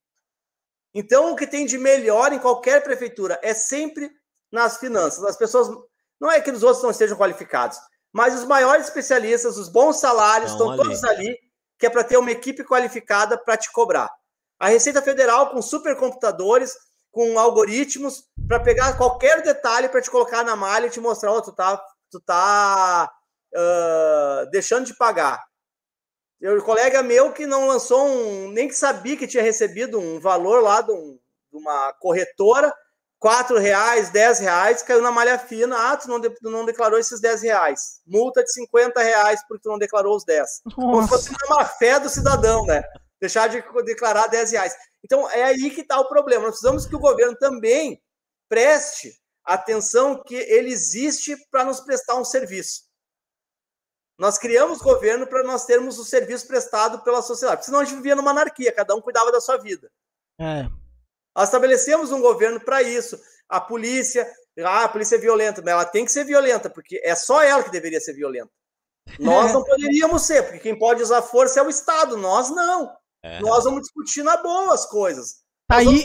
Então, o que tem de melhor em qualquer prefeitura é sempre nas finanças. As pessoas. Não é que os outros não estejam qualificados, mas os maiores especialistas, os bons salários, estão ali. todos ali, que é para ter uma equipe qualificada para te cobrar. A Receita Federal, com supercomputadores, com algoritmos, para pegar qualquer detalhe para te colocar na malha e te mostrar, oh, tu tá tu tá uh, deixando de pagar. Eu, um colega meu que não lançou um, nem que sabia que tinha recebido um valor lá de, um, de uma corretora, quatro reais, dez reais, caiu na malha fina. Ah, tu não, de, tu não declarou esses dez reais. Multa de 50 reais porque tu não declarou os 10. Como se fosse uma fé do cidadão, né? Deixar de declarar 10 reais. Então, é aí que está o problema. Nós precisamos que o governo também preste atenção que ele existe para nos prestar um serviço. Nós criamos governo para nós termos o serviço prestado pela sociedade. Senão a gente vivia numa anarquia, cada um cuidava da sua vida. É. Nós estabelecemos um governo para isso. A polícia, Ah, a polícia é violenta. Mas ela tem que ser violenta, porque é só ela que deveria ser violenta. Nós *laughs* não poderíamos ser, porque quem pode usar força é o Estado, nós não. É. Nós vamos discutir na boa as coisas. Tá aí,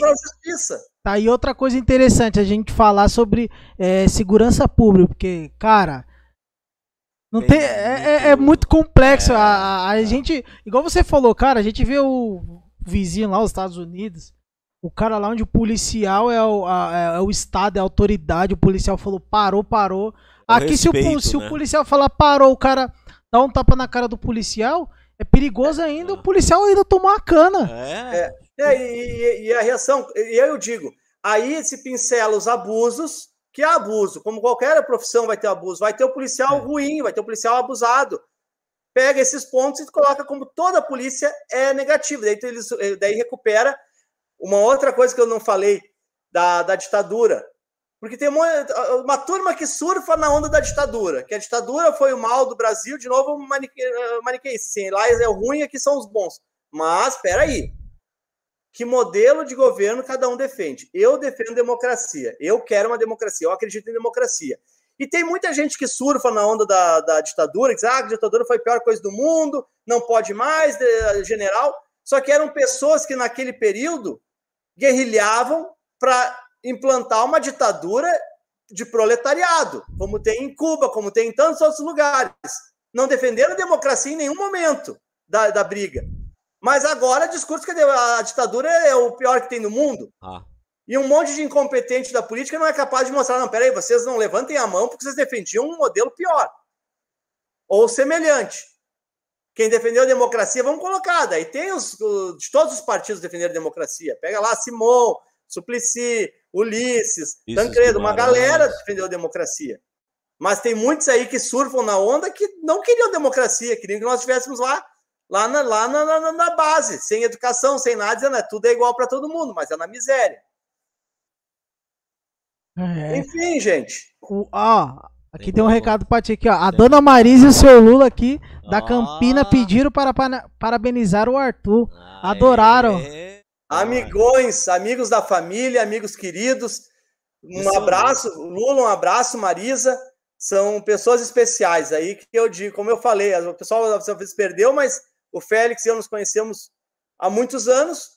tá aí outra coisa interessante, a gente falar sobre é, segurança pública, porque, cara, não tem, é, é, é muito complexo. É, a, a, é. gente, igual você falou, cara, a gente vê o vizinho lá, os Estados Unidos, o cara lá onde o policial é o, a, é o Estado, é a autoridade, o policial falou parou, parou. Aqui, respeito, se, o, se né? o policial falar parou, o cara dá um tapa na cara do policial, é perigoso ainda o policial ainda tomar a cana. É. é e, e, a reação, e eu digo, aí se pincela os abusos, que é abuso, como qualquer profissão vai ter abuso, vai ter o policial é. ruim, vai ter o policial abusado. Pega esses pontos e coloca como toda a polícia é negativa. Daí, eles, daí recupera uma outra coisa que eu não falei da, da ditadura. Porque tem uma, uma, turma que surfa na onda da ditadura, que a ditadura foi o mal do Brasil, de novo, manique, maniqueísta. Assim, lá é o ruim, aqui são os bons. Mas, aí. Que modelo de governo cada um defende? Eu defendo democracia. Eu quero uma democracia. Eu acredito em democracia. E tem muita gente que surfa na onda da, da ditadura, que diz, ah, a ditadura foi a pior coisa do mundo, não pode mais, general. Só que eram pessoas que naquele período guerrilhavam para implantar uma ditadura de proletariado, como tem em Cuba, como tem em tantos outros lugares. Não defenderam a democracia em nenhum momento da, da briga. Mas agora, discurso que a ditadura é o pior que tem no mundo. Ah. E um monte de incompetente da política não é capaz de mostrar, não, peraí, vocês não levantem a mão porque vocês defendiam um modelo pior. Ou semelhante. Quem defendeu a democracia, vamos colocar. Daí tem os, de todos os partidos defenderam a democracia. Pega lá Simon, Suplicy, Ulisses, Isso, Tancredo, uma galera defendeu a democracia. Mas tem muitos aí que surfam na onda que não queriam democracia, queriam que nós estivéssemos lá, lá, na, lá na, na, na, base, sem educação, sem nada, dizendo, é, tudo é igual para todo mundo, mas é na miséria. É. Enfim, gente. O, ó, Aqui tem, tem um recado pra ti aqui, ó. A tem. dona Marisa e o seu Lula aqui da ah. Campina pediram para parabenizar o Arthur. Ah, Adoraram. É. Amigões, amigos da família, amigos queridos. Um Isso abraço, é. Lula, um abraço, Marisa. São pessoas especiais aí que eu digo, como eu falei, o pessoal às vezes perdeu, mas o Félix e eu nos conhecemos há muitos anos.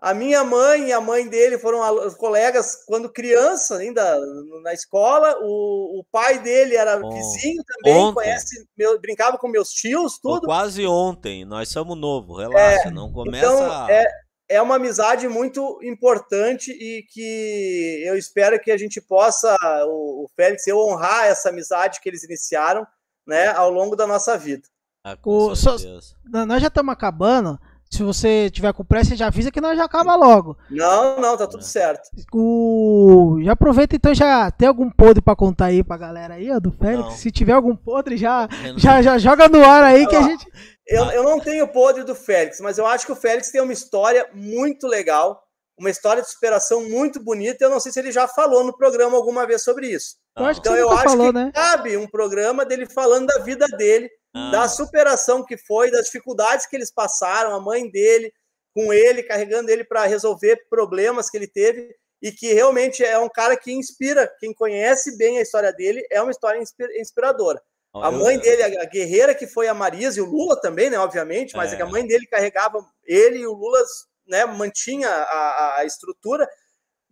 A minha mãe e a mãe dele foram colegas quando criança, ainda na escola. O, o pai dele era Bom, vizinho também, ontem. conhece, meu, brincava com meus tios, tudo. quase ontem, nós somos novo, relaxa, é, não começa. Então, é, é uma amizade muito importante e que eu espero que a gente possa, o, o Félix, eu honrar essa amizade que eles iniciaram, né, ao longo da nossa vida. Ah, o, so, nós já estamos acabando se você tiver com pressa, já avisa que nós já acaba logo. Não, não, tá tudo certo. O... Já aproveita então, já tem algum podre pra contar aí pra galera aí, ó, do Félix? Não. Se tiver algum podre, já, já, já joga no ar aí que a gente. Eu, eu não tenho podre do Félix, mas eu acho que o Félix tem uma história muito legal, uma história de superação muito bonita. Eu não sei se ele já falou no programa alguma vez sobre isso. Eu acho então eu acho falou, que né? cabe um programa dele falando da vida dele ah. da superação que foi, das dificuldades que eles passaram, a mãe dele, com ele, carregando ele para resolver problemas que ele teve, e que realmente é um cara que inspira. Quem conhece bem a história dele, é uma história inspiradora. A mãe dele, a guerreira que foi a Marisa, e o Lula também, né, obviamente, mas é. a mãe dele carregava ele e o Lula né, mantinha a, a estrutura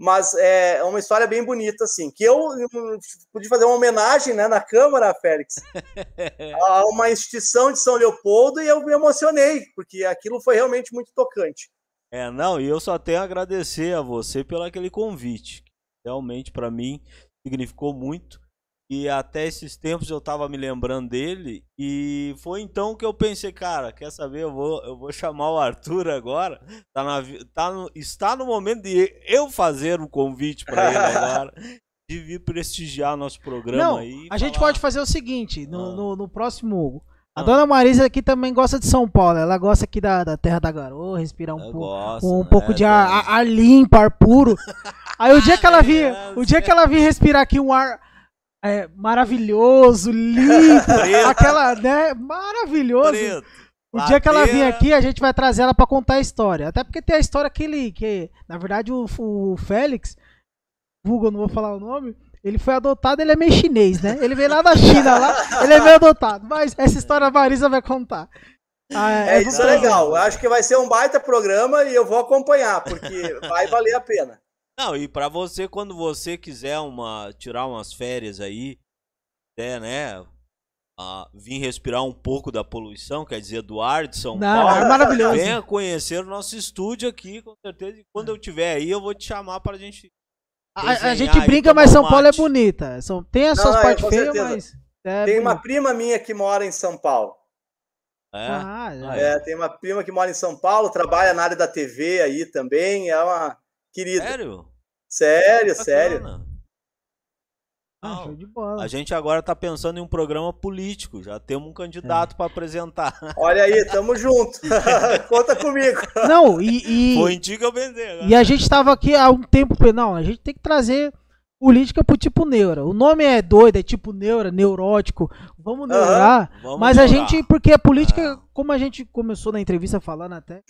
mas é uma história bem bonita, assim, que eu pude fazer uma homenagem né, na Câmara, Félix, *laughs* a uma instituição de São Leopoldo e eu me emocionei, porque aquilo foi realmente muito tocante. É, não, e eu só tenho a agradecer a você pelo aquele convite, realmente para mim significou muito. E até esses tempos eu tava me lembrando dele. E foi então que eu pensei, cara, quer saber? Eu vou, eu vou chamar o Arthur agora. Tá na, tá no, está no momento de eu fazer um convite para ele *laughs* agora. de vir prestigiar nosso programa Não, aí. A falar... gente pode fazer o seguinte: no, ah. no, no próximo a ah. dona Marisa aqui também gosta de São Paulo. Ela gosta aqui da, da terra da garoa, respirar um, gosto, um, um né? pouco de ar, ar, limpo, ar puro. *laughs* Aí o dia que ela vir, o dia que ela vir respirar aqui um ar é, maravilhoso, limpo, *laughs* aquela, né, maravilhoso. Preto. O dia que ela vir aqui, a gente vai trazer ela para contar a história. Até porque tem a história que ele, que, na verdade, o, o Félix, Hugo, não vou falar o nome, Ele foi adotado, ele é meio chinês, né? Ele veio lá da China, lá, ele é meio adotado. Mas essa história a Marisa vai contar. Ah, é, é, isso é legal. Eu acho que vai ser um baita programa e eu vou acompanhar, porque vai valer a pena. Não, e para você, quando você quiser uma, tirar umas férias aí, é, né? Uh, vir respirar um pouco da poluição, quer dizer, do ar de São Não, Paulo. É maravilhoso. Venha conhecer o nosso estúdio aqui, com certeza. E quando eu estiver aí, eu vou te chamar para a gente. A, a gente brinca, mas São Paulo é bonita. São, tem as suas partes feias, mas. É tem bonito. uma prima minha que mora em São Paulo. É? Ah, é. é. tem uma prima que mora em São Paulo, trabalha na área da TV aí também, é uma querida. Sério? Sério, sério. Ah, show de bola. A gente agora tá pensando em um programa político, já temos um candidato é. para apresentar. *laughs* Olha aí, tamo junto. *laughs* Conta comigo. Não, e. e *laughs* Foi que eu pensei. E a gente tava aqui há um tempo. Não, a gente tem que trazer política pro tipo neura. O nome é doido, é tipo neura, neurótico. Vamos neurar. Uhum. Vamos mas neurar. a gente, porque a política, ah. como a gente começou na entrevista falando até,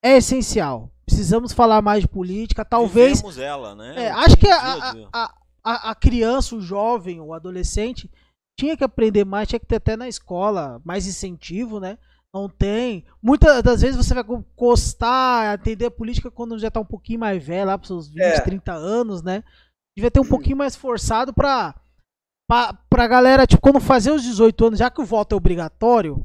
é essencial. Precisamos falar mais de política. Talvez. Vivemos ela, né? É, acho que a, a, a, a, criança, o jovem, o adolescente tinha que aprender mais, tinha que ter até na escola mais incentivo, né? Não tem. Muitas das vezes você vai gostar, atender a política quando já tá um pouquinho mais velho, lá para seus 20, é. 30 anos, né? devia ter um pouquinho mais forçado pra, pra galera, tipo, quando fazer os 18 anos, já que o voto é obrigatório,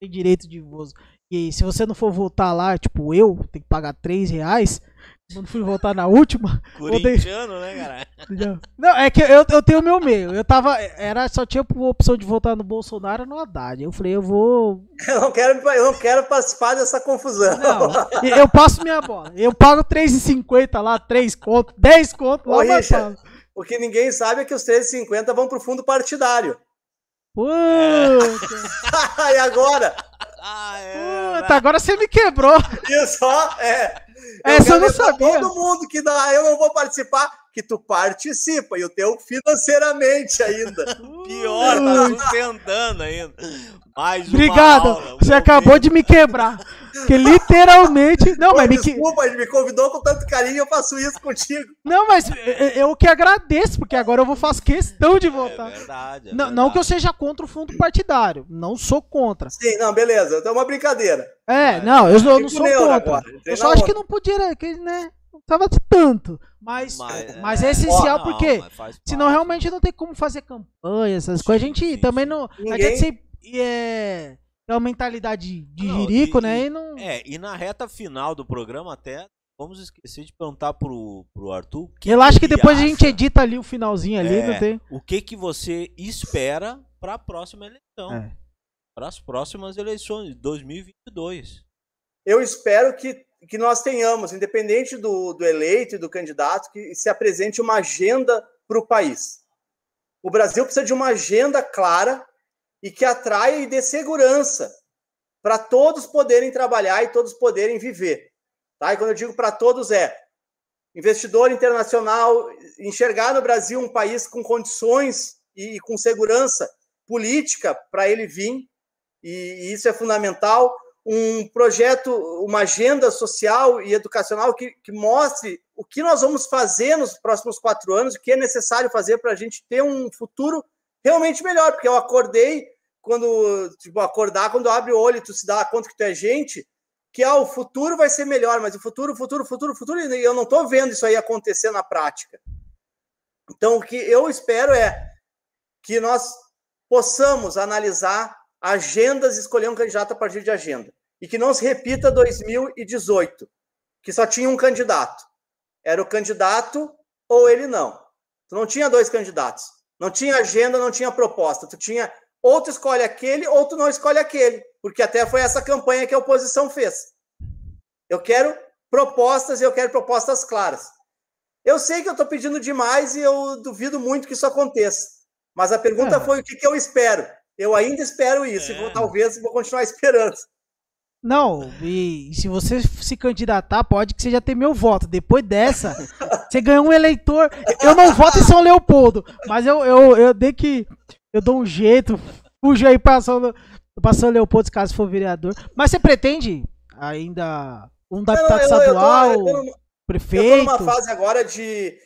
tem direito de voto. E se você não for votar lá, tipo, eu, tem que pagar 3 reais. Quando fui votar na última. *laughs* Corintiano, né, cara? Não, é que eu, eu tenho o meu meio. Eu tava. Era, só tinha a opção de votar no Bolsonaro ou no Haddad. Eu falei, eu vou. *laughs* Eu não quero, eu não quero participar dessa confusão. Não, eu passo minha bola. Eu pago 3,50 lá, 3 conto, 10 conto lá. Ô, Richard, o que ninguém sabe é que os 3,50 vão pro fundo partidário. Puta! *laughs* e agora? Ah, é, Puta, agora você me quebrou. *laughs* Isso, ó, é. Essa eu não sabia. Todo mundo que dá, eu não vou participar, que tu participa, e o teu financeiramente ainda. *laughs* Pior, tá sustentando ainda. Mais Obrigado, aula, você acabou de me quebrar. Que literalmente. *laughs* Não, Pô, mas desculpa, me... me convidou com tanto carinho, eu faço isso contigo. Não, mas eu que agradeço, porque agora eu vou fazer questão de votar. É verdade. É não, verdade. não que eu seja contra o fundo partidário. Não sou contra. Sim, não, beleza. É uma brincadeira. É, não, eu, eu não sou contra. Eu só acho que não podia, que, né? Não tava tanto. Mas, mas, mas é, é essencial não, porque senão realmente não tem como fazer campanha, essas sim, coisas. A gente sim, também sim. não. Ninguém... A gente sempre, é, é uma mentalidade de não, jirico, e, né? E não... É, e na reta final do programa até. Vamos esquecer de perguntar pro, pro Arthur. Eu acho que depois acha, a gente edita ali o finalzinho ali, é, não tem. O que que você espera para a próxima eleição? É. Para as próximas eleições de 2022. Eu espero que, que nós tenhamos, independente do, do eleito e do candidato, que se apresente uma agenda para o país. O Brasil precisa de uma agenda clara e que atraia e dê segurança para todos poderem trabalhar e todos poderem viver. Tá? E quando eu digo para todos é investidor internacional enxergar no Brasil um país com condições e com segurança política para ele vir, e isso é fundamental. Um projeto, uma agenda social e educacional que, que mostre o que nós vamos fazer nos próximos quatro anos, o que é necessário fazer para a gente ter um futuro realmente melhor, porque eu acordei quando, tipo, acordar, quando abre o olho tu se dá conta que tu é gente, que ah, o futuro vai ser melhor, mas o futuro, futuro, futuro, futuro, e eu não estou vendo isso aí acontecer na prática. Então, o que eu espero é que nós possamos analisar agendas escolher um candidato a partir de agenda. E que não se repita 2018, que só tinha um candidato. Era o candidato ou ele não. Tu não tinha dois candidatos. Não tinha agenda, não tinha proposta. Tu tinha ou tu escolhe aquele, ou tu não escolhe aquele. Porque até foi essa campanha que a oposição fez. Eu quero propostas e eu quero propostas claras. Eu sei que eu estou pedindo demais e eu duvido muito que isso aconteça. Mas a pergunta é. foi o que, que, eu espero. Eu ainda espero isso, é. e vou, talvez vou continuar *laughs* esperando. Não, e se você se candidatar, pode que você já tenha meu voto. Depois dessa, *laughs* você ganhou um eleitor. Eu não voto em São Leopoldo, mas eu, eu, eu dei que eu dou um jeito, fujo aí passando, passando Leopoldo caso for vereador. Mas você pretende ainda um deputado estadual, eu, eu, eu tô, prefeito? Eu tô numa fase agora de,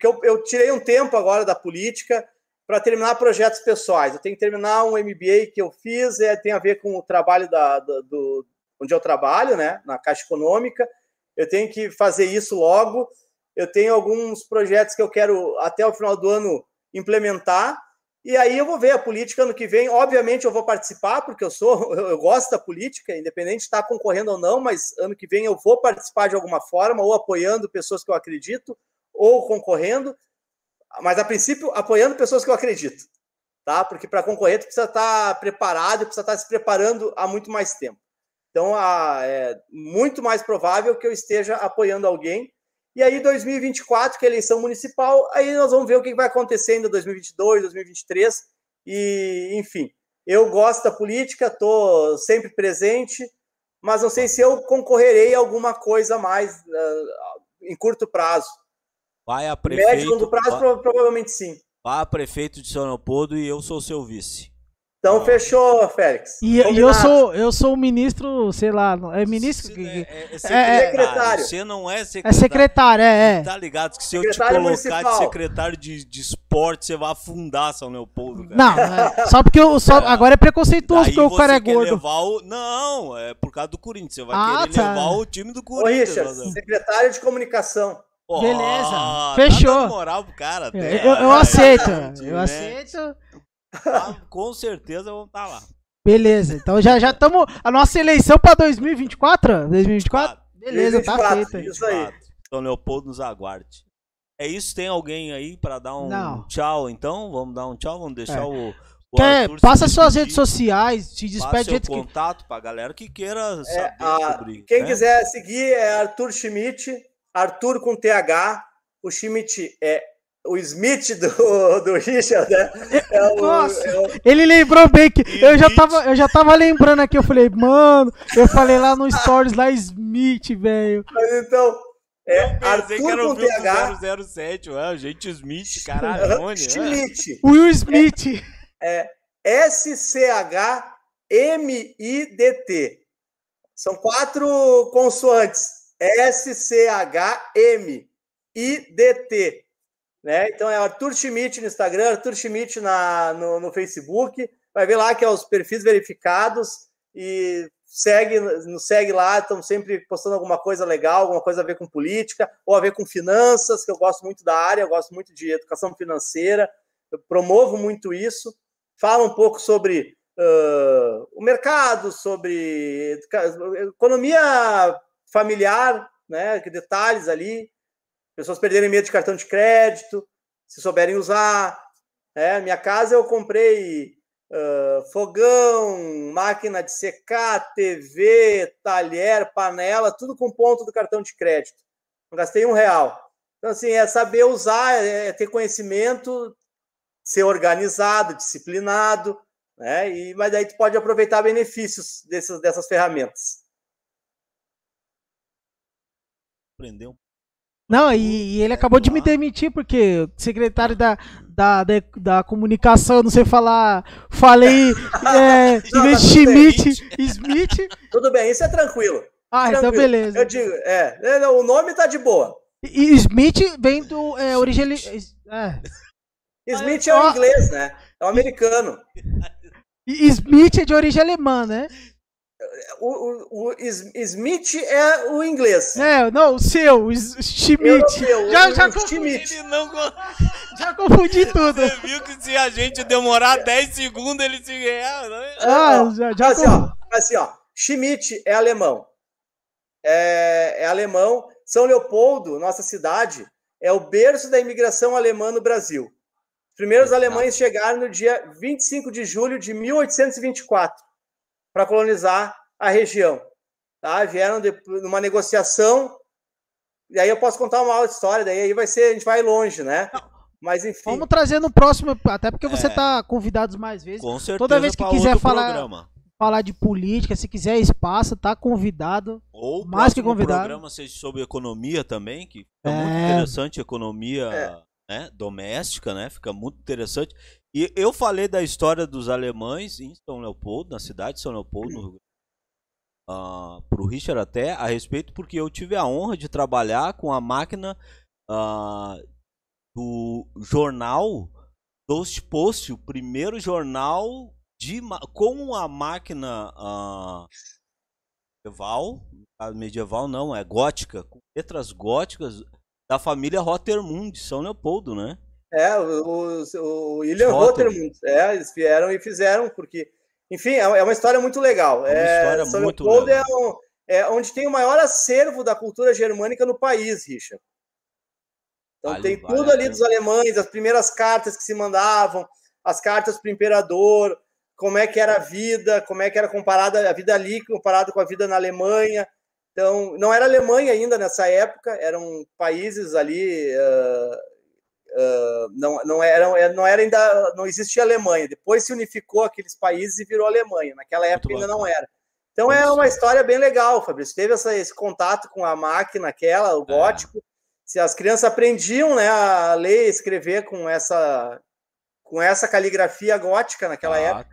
que eu, eu tirei um tempo agora da política para terminar projetos pessoais. Eu tenho que terminar um MBA que eu fiz, é, tem a ver com o trabalho da, do, do onde eu trabalho, né, na Caixa Econômica. Eu tenho que fazer isso logo. Eu tenho alguns projetos que eu quero até o final do ano implementar. E aí eu vou ver a política ano que vem. Obviamente eu vou participar, porque eu sou, *laughs* eu gosto da política, independente de estar concorrendo ou não, mas ano que vem eu vou participar de alguma forma, ou apoiando pessoas que eu acredito, ou concorrendo, mas a princípio apoiando pessoas que eu acredito, tá? Porque para concorrer tu precisa estar preparado, precisa estar se preparando há muito mais tempo. Então é muito mais provável que eu esteja apoiando alguém e aí, 2024, que é a eleição municipal, aí nós vamos ver o que vai acontecer em 2022, 2023. E, enfim, eu gosto da política, estou sempre presente, mas não sei se eu concorrerei a alguma coisa mais uh, em curto prazo. Vai a prefeito. Médio, longo prazo, vai, provavelmente sim. Vai a prefeito de São Leopoldo e eu sou seu vice. Então fechou, Félix. E, e, eu sou eu sou o ministro, sei lá, é ministro que, é, é, é, secretário. Você não é secretário. É secretário, é, é. Tá ligado que se eu te colocar municipal. de secretário de, de esporte, você vai afundar São Leopoldo, cara. Não, é, só porque eu só, agora é preconceituoso porque o cara é gordo. O, não, é por causa do Corinthians, você vai ah, querer tá. levar o time do Corinthians. Ô, Richard, secretário de comunicação. Beleza, tá fechou. Tá moral pro cara, até, eu, eu, aceito, eu né? aceito. Ah, com certeza vão estar tá lá. Beleza, então já já estamos. A nossa eleição para 2024? 2024? Beleza, 2024, tá feita. Isso aí. Então, Leopoldo nos aguarde. É isso? Tem alguém aí para dar um Não. tchau, então? Vamos dar um tchau? Vamos deixar é. o. o Quer, passa suas redes sociais, se despede de que... contato para galera que queira é, saber a, sobre, Quem né? quiser seguir é Arthur Schmidt, Arthur com TH. O Schmidt é o Smith do, do Richard, né? É o, Nossa, é o... ele lembrou bem que eu já, tava, eu já tava lembrando aqui, eu falei, mano, eu falei lá no Stories lá Smith, velho. Mas então, é eu Arthur que era o com TH. 007, ué, gente Smith, caralho, onde? Smith. Will Smith. É, é S-C-H-M-I-D-T. São quatro consoantes. S-C-H-M-I-D-T. Né? Então é Arthur Schmidt no Instagram, Arthur Schmidt na, no, no Facebook. Vai ver lá que é os perfis verificados e segue, nos segue lá, estão sempre postando alguma coisa legal, alguma coisa a ver com política, ou a ver com finanças, que eu gosto muito da área, eu gosto muito de educação financeira, eu promovo muito isso. Fala um pouco sobre uh, o mercado, sobre economia familiar, né, detalhes ali, pessoas perderem medo de cartão de crédito, se souberem usar. É, minha casa eu comprei uh, fogão, máquina de secar, TV, talher, panela, tudo com ponto do cartão de crédito. Não gastei um real. Então, assim, é saber usar, é, é ter conhecimento, ser organizado, disciplinado, né? E, mas daí tu pode aproveitar benefícios dessas, dessas ferramentas. Não, e, e, ele acabou de me demitir, porque secretário da, da, da, da comunicação, não sei falar, falei *laughs* é, não, tá Schmidt, Smith. Tudo bem, isso é tranquilo. Ah, então tranquilo. então beleza. Eu digo, é, é, o nome tá de boa. E Smith vem do é, origem... É. Smith é o inglês, né? É o americano. E Smith é de origem alemã, né? O, o, Smith é o inglês. É, não, o seu, o Schmidt. já, já, o Schmidt. Não... *laughs* já confundi tudo. Você viu que se a gente demorar 10 segundos, ele se ganhar, né? Ah, já, já assim, ó, assim, ó, Schmidt é alemão. É, é alemão. São Leopoldo, nossa cidade, é o berço da imigração alemã no Brasil. Os primeiros alemães chegaram no dia 25 de julho de 1824 para colonizar a região. Tá? Vieram de, numa negociação, e aí eu posso contar uma outra história, daí aí vai ser, a gente vai longe, né? Mas enfim. Vamos trazer no próximo, até porque você está é. convidado mais vezes. Com certeza. Toda vez que quiser falar, falar de política, se quiser espaço, tá convidado. Ou mais que convidado. programa seja sobre economia também, que é, é muito interessante, economia é. né, doméstica, né? Fica muito interessante. E eu falei da história dos alemães em São Leopoldo, na cidade de São Leopoldo, no uh, pro Richard até a respeito, porque eu tive a honra de trabalhar com a máquina ah, do jornal Toast Post, o primeiro jornal de, com a máquina uh, medieval, medieval não, é gótica, com letras góticas da família Rotermund, de São Leopoldo, né? É, o, o, William Rotermund, é, eles vieram e fizeram, porque, enfim, é, é uma história muito legal. É uma é, história São muito Leopoldo legal. É, um, é onde tem o maior acervo da cultura germânica no país, Richard. Então vale, tem tudo vale ali dos alemães, as primeiras cartas que se mandavam, as cartas para o imperador, como é que era a vida, como é que era comparada a vida ali comparada com a vida na Alemanha. Então, não era Alemanha ainda nessa época, eram países ali, uh, uh, não, não, era, não era ainda, não existia Alemanha. Depois se unificou aqueles países e virou Alemanha. Naquela época ainda não era. Então é uma história bem legal, Fabrício. Teve essa, esse contato com a máquina, aquela, o é. gótico. É se as crianças aprendiam né, a ler e escrever com essa, com essa caligrafia gótica naquela época.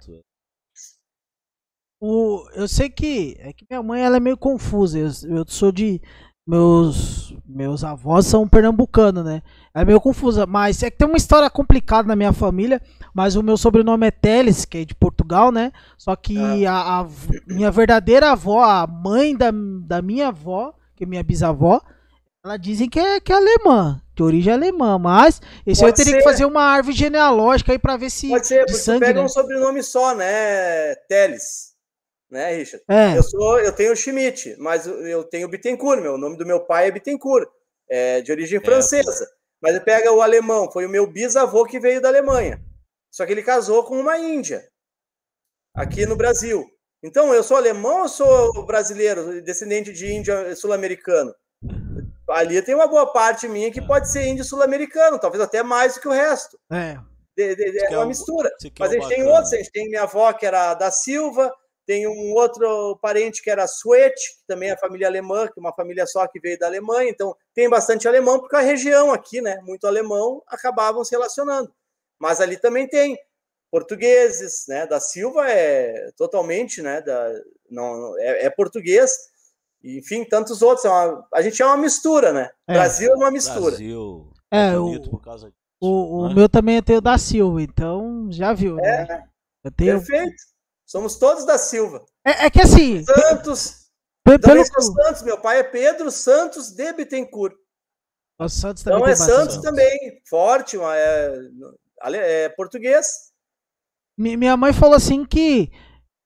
O, eu sei que é que minha mãe ela é meio confusa. Eu, eu sou de meus meus avós são pernambucanos, né? É meio confusa, mas é que tem uma história complicada na minha família. Mas o meu sobrenome é Teles, que é de Portugal, né? Só que ah. a, a, minha verdadeira avó, a mãe da, da minha avó, que é minha bisavó, ela dizem que é, que é alemã, de origem alemã, mas esse Pode eu teria ser. que fazer uma árvore genealógica aí para ver se. Pode ser, porque sangue, pega né? um sobrenome só, né? Teles. Né, Richard? É. Eu, sou, eu tenho Schmidt, mas eu tenho Bittencourt, meu. O nome do meu pai é Bittencourt, é de origem é, francesa. É. Mas pega o alemão, foi o meu bisavô que veio da Alemanha. Só que ele casou com uma índia, aqui no Brasil. Então, eu sou alemão ou sou brasileiro, descendente de índia sul-americano? ali tem uma boa parte minha que pode ser índio sul-americano, talvez até mais do que o resto. É. De, de, de, é uma mistura. Mas a gente tem outros, a gente tem minha avó que era da Silva, tem um outro parente que era Suete, que também é família alemã, que é uma família só que veio da Alemanha, então tem bastante alemão, porque a região aqui, né, muito alemão, acabavam se relacionando. Mas ali também tem portugueses, né, da Silva é totalmente, né, da, não, é, é português, enfim, tantos outros. É uma, a gente é uma mistura, né? É. Brasil é uma mistura. Brasil é, é o, por causa disso, o, o né? meu também é da Silva, então já viu, né? É, eu tenho... perfeito. Somos todos da Silva. É, é que assim. Santos. Pelo... Santos, meu pai é Pedro Santos de Bittencourt. O Santos também então é Santos também, forte, é, é português. Minha mãe falou assim que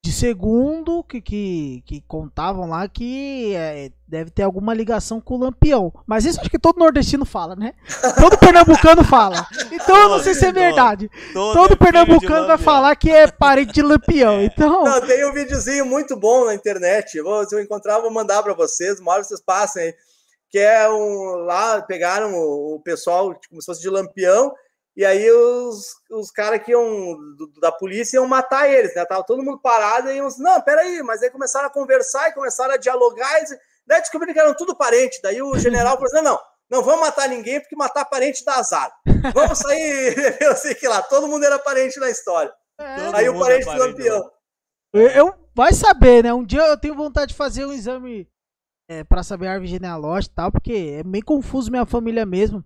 de segundo que, que, que contavam lá que é, deve ter alguma ligação com o Lampião. Mas isso acho que todo nordestino fala, né? *laughs* Todo pernambucano fala. Então eu não sei se é verdade. Todo, todo pernambucano vai falar que é parente de Lampião. É. Então... Não, tem um videozinho muito bom na internet. vou, se eu encontrar, eu vou mandar para vocês. Uma hora vocês passem aí. Que é um. Lá pegaram o, o pessoal como se fosse de Lampião e aí os, os caras que iam do, da polícia iam matar eles, né? Tava todo mundo parado e iam assim, não, peraí, mas aí começaram a conversar e começaram a dialogar, e daí descobriram que eram tudo parente. Daí o general falou assim: não, não, não vamos matar ninguém, porque matar parente dá azar. Vamos sair, *laughs* eu sei que lá, todo mundo era parente na história. É, aí o parente é do campeão. Eu, eu, vai saber, né? Um dia eu tenho vontade de fazer um exame é, para saber a árvore genealógica e tal, porque é meio confuso minha família mesmo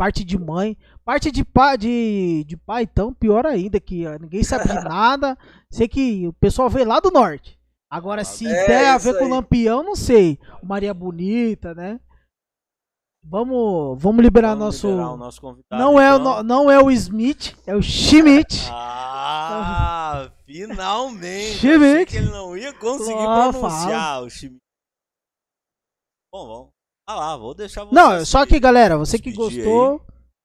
parte de mãe, parte de pai, de, de pai, então, pior ainda, que ninguém sabe de *laughs* nada. Sei que o pessoal veio lá do norte. Agora, se é, tem a ver com o Lampião, não sei. Maria Bonita, né? Vamos, vamos liberar vamos nosso. Liberar nosso convidado, não, é então. é, não é o Smith, é o Schmidt. *laughs* Ah, finalmente! Schmidt. que ele não ia conseguir oh, pronunciar fala. o Schmidt. Bom, vamos. Ah lá, vou deixar você. Não, só que galera, você que gostou, aí.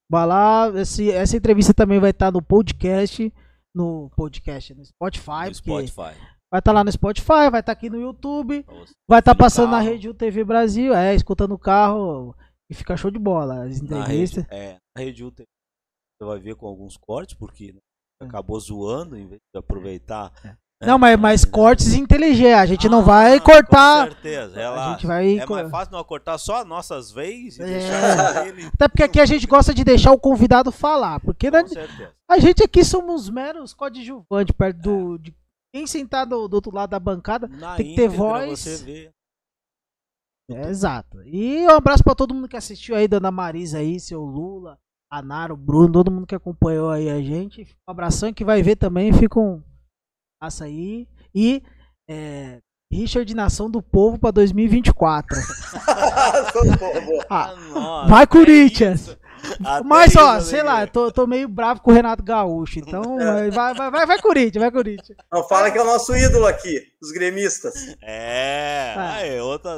vai lá. Esse, essa entrevista também vai estar no podcast. No podcast, no Spotify. No Spotify. Vai estar lá no Spotify, vai estar aqui no YouTube. vai estar passando na Rede TV Brasil, é, escutando o carro. E fica show de bola. As entrevistas. Na rede, é, na Rede TV você vai ver com alguns cortes, porque né, é. acabou zoando em vez de aproveitar. É. É. Não, mas, mas cortes inteligentes. A gente ah, não vai cortar. Com certeza. Ela, a gente vai... É mais fácil não cortar só as nossas vezes e é. deixar ele. *laughs* Até porque aqui a gente gosta de deixar o convidado falar. Porque com certeza. a gente aqui somos meros coadjuvantes perto do. É. De quem sentar do, do, outro lado da bancada Na tem que ter voz. É, exato. E um abraço pra todo mundo que assistiu aí, Dona Marisa aí, seu Lula, a Nara, o Bruno, todo mundo que acompanhou aí a gente. Um abração que vai ver também, fica um passa aí. E é, Richard Nação do Povo pra 2024. *laughs* ah, nossa, vai é Corinthians! Até *laughs* Mas, ó, sei né, lá, cara? tô, tô meio bravo com o Renato Gaúcho. Então, *laughs* vai, vai, vai, vai Corinthians, vai Corinthians. Não fala que é o nosso ídolo aqui, os gremistas. É, Ah. aí, outra.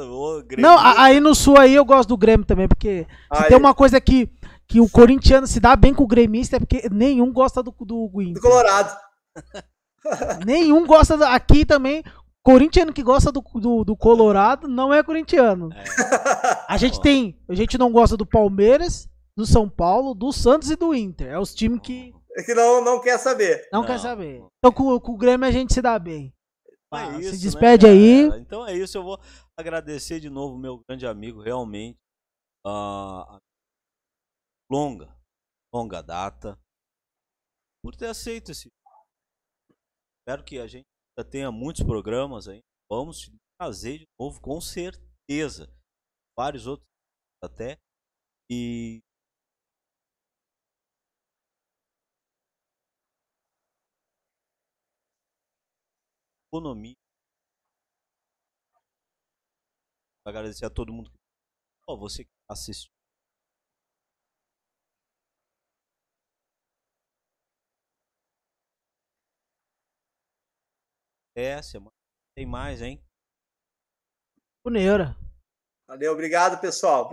Não, aí no Sul aí eu gosto do Grêmio também, porque se Aí. tem uma coisa que, que o corintiano se dá bem com o gremista é porque nenhum gosta do, do Do Inter. Colorado. Nenhum gosta do, aqui também. Corintiano que gosta do, do, do Colorado não é corintiano. A gente tem. A gente não gosta do Palmeiras, do São Paulo, do Santos e do Inter. É os times que É que não, não quer saber. não, Não, quer saber. Então com, com o Grêmio a gente se dá bem. É Ah, isso, se né, despede cara? aí. Então é isso, eu vou agradecer de novo meu grande amigo, realmente. ah, longa, longa data, por ter aceito esse. Espero que a gente tenha muitos programas aí. Vamos te trazer de novo, com certeza. Vários outros até. E economia. Agradecer a todo mundo que. Ó, você que assistiu. É, semana tem mais, hein? O Neura. Valeu, obrigado, pessoal.